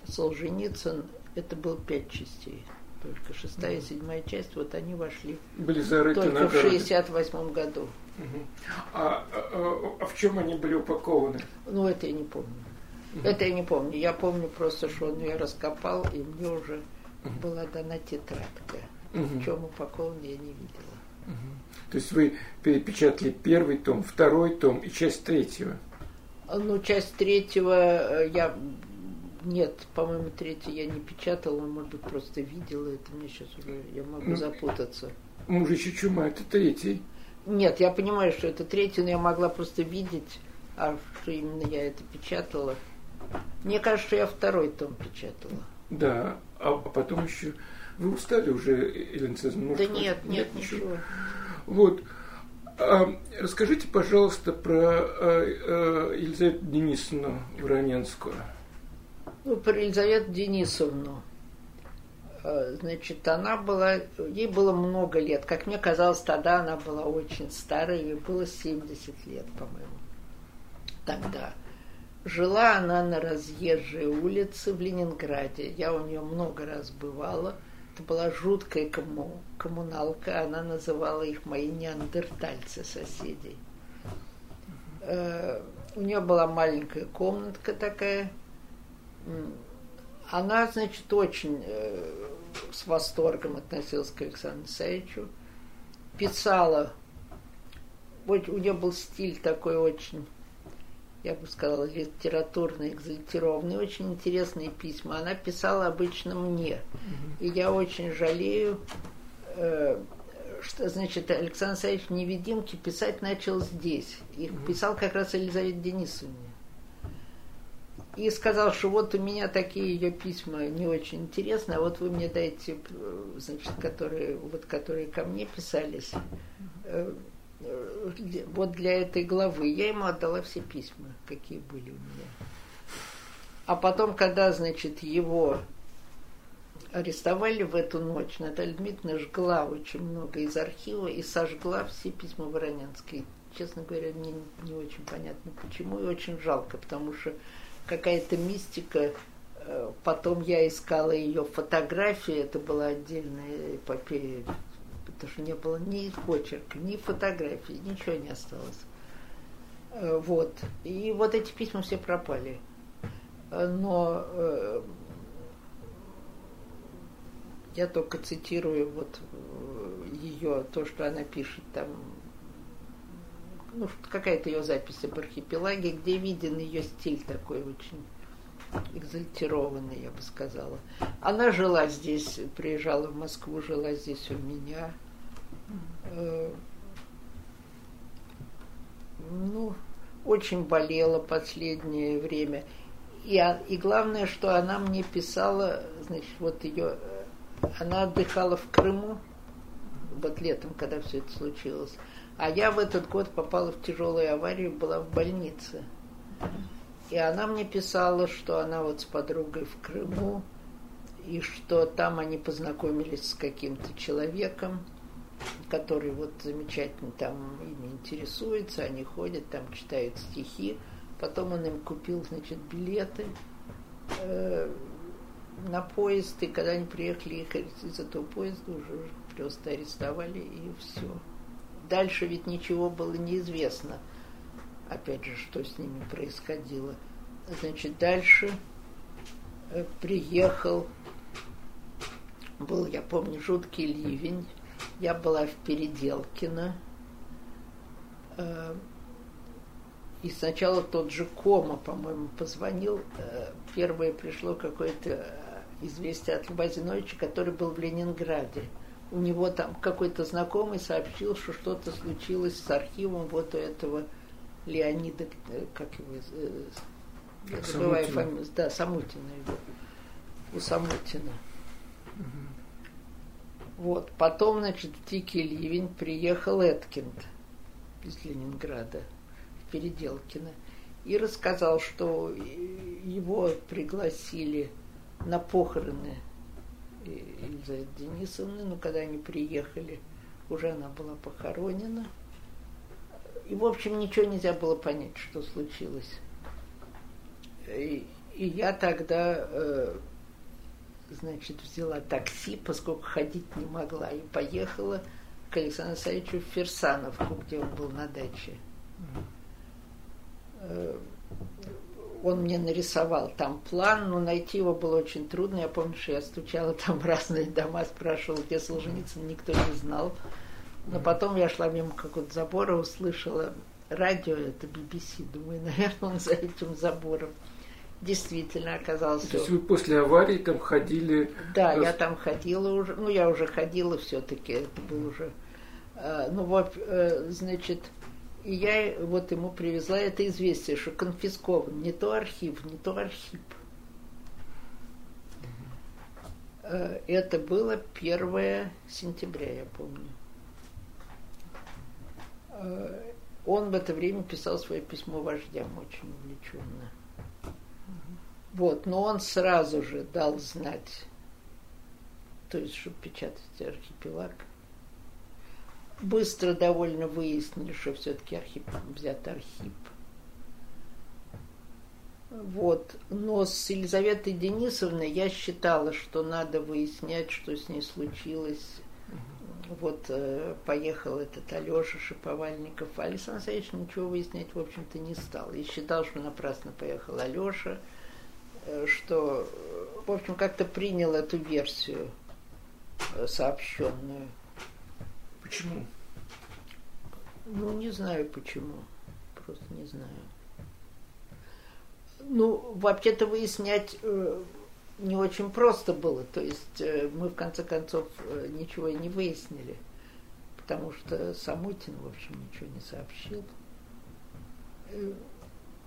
Солженицын, это был пять частей. Только шестая и седьмая часть, вот они вошли были зарыты только в 68 году. Угу. А, а, а в чем они были упакованы? Ну, это я не помню. Угу. Это я не помню. Я помню просто, что он ее раскопал, и мне уже угу. была дана тетрадка. Угу. В чем упакован, я не видела. То есть вы перепечатали первый том, второй том и часть третьего? Ну, часть третьего э, я нет, по-моему, третий я не печатала, может быть, просто видела это. Мне сейчас уже, я могу ну, запутаться. Мужичья чума, это третий. Нет, я понимаю, что это третий, но я могла просто видеть, а что именно я это печатала. Мне кажется, что я второй том печатала. Да, а потом еще... Вы устали уже, Елена Цезаревна? Да нет, нет, нет, ничего. ничего. Вот. А, расскажите, пожалуйста, про а, а, Елизавету Денисовну Вороненскую. Ну, про Елизавету Денисовну. Э, значит, она была, ей было много лет. Как мне казалось, тогда она была очень старая, ей было 70 лет, по-моему, тогда. Жила она на разъезжей улице в Ленинграде. Я у нее много раз бывала. Это была жуткая комму, коммуналка. Она называла их мои неандертальцы соседей. Э, у нее была маленькая комнатка такая – она, значит, очень э, с восторгом относилась к Александру Саевичу. Писала, вот у нее был стиль такой очень, я бы сказала, литературный, экзальтированный, очень интересные письма. Она писала обычно мне. И я очень жалею, э, что, значит, Александр Саевич невидимки писать начал здесь. Их писал как раз Елизавета Денисовна и сказал, что вот у меня такие ее письма не очень интересные, а вот вы мне дайте, значит, которые, вот, которые ко мне писались, э, вот для этой главы. Я ему отдала все письма, какие были у меня. А потом, когда, значит, его арестовали в эту ночь, Наталья Дмитриевна жгла очень много из архива и сожгла все письма Воронянской. Честно говоря, мне не очень понятно почему и очень жалко, потому что какая-то мистика. Э, потом я искала ее фотографии, это была отдельная эпопея, потому что не было ни почерка, ни фотографий, ничего не осталось. Э, вот. И вот эти письма все пропали. Э, но я только цитирую вот ее, то, что она пишет там ну, какая-то ее запись об архипелаге, где виден ее стиль такой очень экзальтированный, я бы сказала. Она жила здесь, приезжала в Москву, жила здесь у меня. Э, ну, очень болела последнее время. И, и главное, что она мне писала, значит, вот ее, она отдыхала в Крыму, вот летом, когда все это случилось. А я в этот год попала в тяжелую аварию, была в больнице. И она мне писала, что она вот с подругой в Крыму, и что там они познакомились с каким-то человеком, который вот замечательно там ими интересуется, они ходят, там читают стихи. Потом он им купил, значит, билеты э, на поезд, и когда они приехали ехали из этого поезда, уже просто арестовали, и все. Дальше ведь ничего было неизвестно. Опять же, что с ними происходило. Значит, дальше э, приехал, был, я помню, жуткий ливень, я была в Переделкино. Э, и сначала тот же Кома, по-моему, позвонил. Э, первое пришло какое-то известие от Льва Зиновича, который был в Ленинграде. У него там какой-то знакомый сообщил, что что-то случилось с архивом вот у этого Леонида, как его, я забываю фамилию, да, Самутина его, у Самутина. Угу. Вот. Потом, значит, в Дикий Ливень приехал Эткинд из Ленинграда в Переделкино и рассказал, что его пригласили на похороны Елизаветы Денисовны, но когда они приехали, уже она была похоронена. И, в общем, ничего нельзя было понять, что случилось. И, и я тогда э, значит, взяла такси, поскольку ходить не могла, и поехала к Александру Савичу в Ферсановку, где он был на даче. Э, он мне нарисовал там план, но найти его было очень трудно. Я помню, что я стучала там в разные дома, спрашивала, где Солженицын, никто не знал. Но потом я шла мимо какого-то забора, услышала радио, это BBC, думаю, [laughs] наверное, он за этим забором действительно оказался. То есть вы после аварии там ходили? Да, раз... я там ходила уже, ну я уже ходила все-таки, это был уже, э, ну вот, э, значит, и я вот ему привезла это известие, что конфискован не то архив, не то архив. Э, это было 1 сентября, я помню. Он в это время писал свое письмо вождям очень увлеченно. Вот, но он сразу же дал знать, то есть, чтобы печатать архипелаг. Быстро довольно выяснили, что все-таки архип, взят архип. Вот. Но с Елизаветой Денисовной я считала, что надо выяснять, что с ней случилось. Вот э, поехал этот Алеша Шиповальников. А Александр Савич ничего выяснять, в общем-то, не стал. И считал, что напрасно поехал Алеша. Э, что, в общем, как-то принял эту версию э, сообщенную. Почему? Ну, не знаю почему. Просто не знаю. Ну, вообще-то выяснять э, не очень просто было. То есть э, мы, в конце концов, э, ничего и не выяснили. Потому что Самутин, в общем, ничего не сообщил. Э,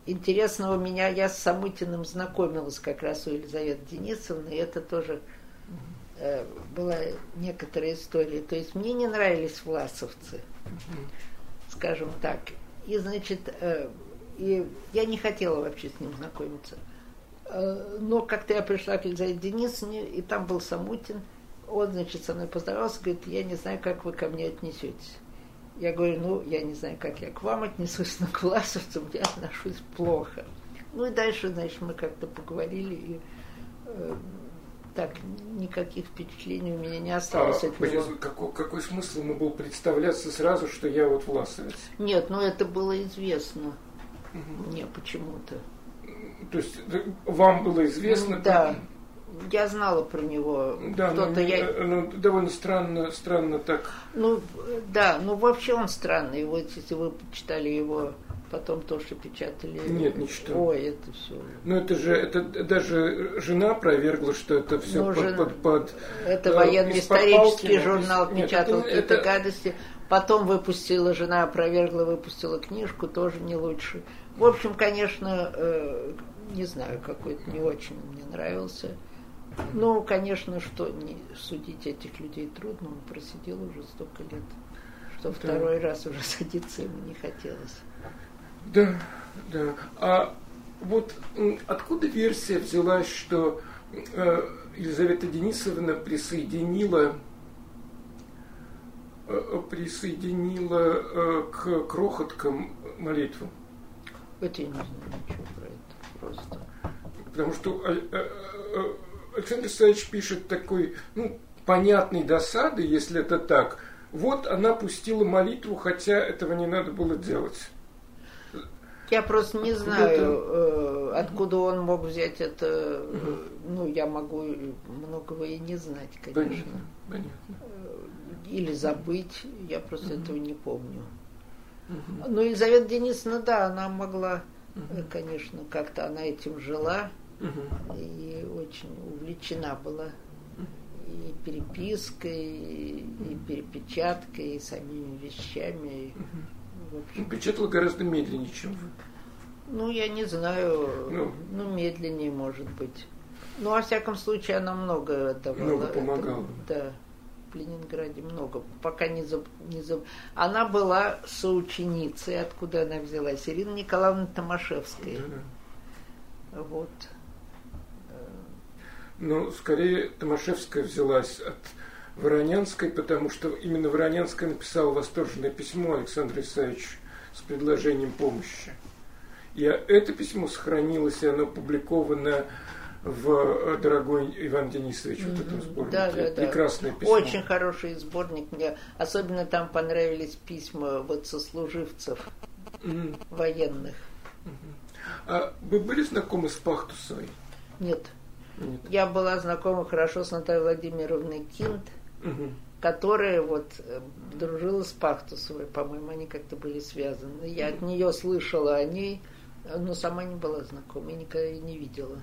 интересного меня, я с Самытиным знакомилась как раз у Елизаветы Денисовны, и это тоже была некоторая история. То есть мне не нравились власовцы, скажем так. И, значит, э, и я не хотела вообще с ним знакомиться. Э, но как-то я пришла к Елизавете Денисовне, и там был Самутин. Он, значит, со мной поздоровался, говорит, я не знаю, как вы ко мне отнесетесь. Я говорю, ну, я не знаю, как я к вам отнесусь, но к власовцам я отношусь плохо. Ну и дальше, значит, мы как-то поговорили, и э, так никаких впечатлений у меня не осталось а, от него. Какой, какой смысл ему был представляться сразу, что я вот власовец? Нет, ну это было известно угу. мне почему-то. То есть вам было известно? Да. Я знала про него. Да, Кто-то ну, я... Э, ну, довольно странно, странно так. Ну, да, ну вообще он странный. Вот если вы читали его потом то, что печатали. Нет, не читал. Ой, это все. Ну это же, это даже жена опровергла, что это все Ну, под, под, под, Это э, военно-исторический из-под палки, журнал из- нет, печатал это- какие-то это- гадости. Потом выпустила, жена опровергла, выпустила книжку, тоже не лучше. В общем, конечно, э, не знаю, какой-то не очень мне нравился. Ну, конечно, что не судить этих людей трудно, он просидел уже столько лет, что второй раз уже [laughs] садиться ему не хотелось. Да, да. А вот откуда версия взялась, что э, Елизавета Денисовна присоединила э, присоединила э, к крохоткам молитву? Вот я не знаю ничего про это просто. Потому что Александр Исаевич пишет такой, ну, понятной досады, если это так. Вот она пустила молитву, хотя этого не надо было делать. Я просто не знаю, э, откуда он мог взять это. э, Ну, я могу многого и не знать, конечно. Понятно. Э, Или забыть, я просто этого не помню. Ну, Елизавета Денисовна, да, она могла, э, конечно, как-то она этим жила Мгм. и очень увлечена была и перепиской, и, и перепечаткой, и самими вещами. В общем, Ну, Печатала гораздо медленнее, чем вы. Ну, я не знаю, Ну. ну, медленнее, может быть. Ну, во всяком случае, она много давала. Много помогала. этому. Да, в Ленинграде много. Пока не заб... не заб... Она была соученицей, откуда она взялась, Ирина Николаевна Томашевская. Да-да. Вот. Но скорее Томашевская взялась от Воронянской, потому что именно Воронянская написала восторженное письмо Александру Исаевичу с предложением помощи. И это письмо сохранилось, и оно опубликовано в э, «Дорогой Иван Денисович», вот этом сборнике. Да, да, да. Прекрасное письмо. Очень хороший сборник. Мне особенно там понравились письма вот сослуживцев М. военных. А вы были знакомы с Пахтусовой? Нет. Нет. Я была знакома хорошо с Натальей Владимировной Кинт, Мгм. которая вот э, дружила с Пахтусовой, по-моему, они как-то были связаны. Я от нее слышала о ней, но сама не была знакома, никогда ее не видела.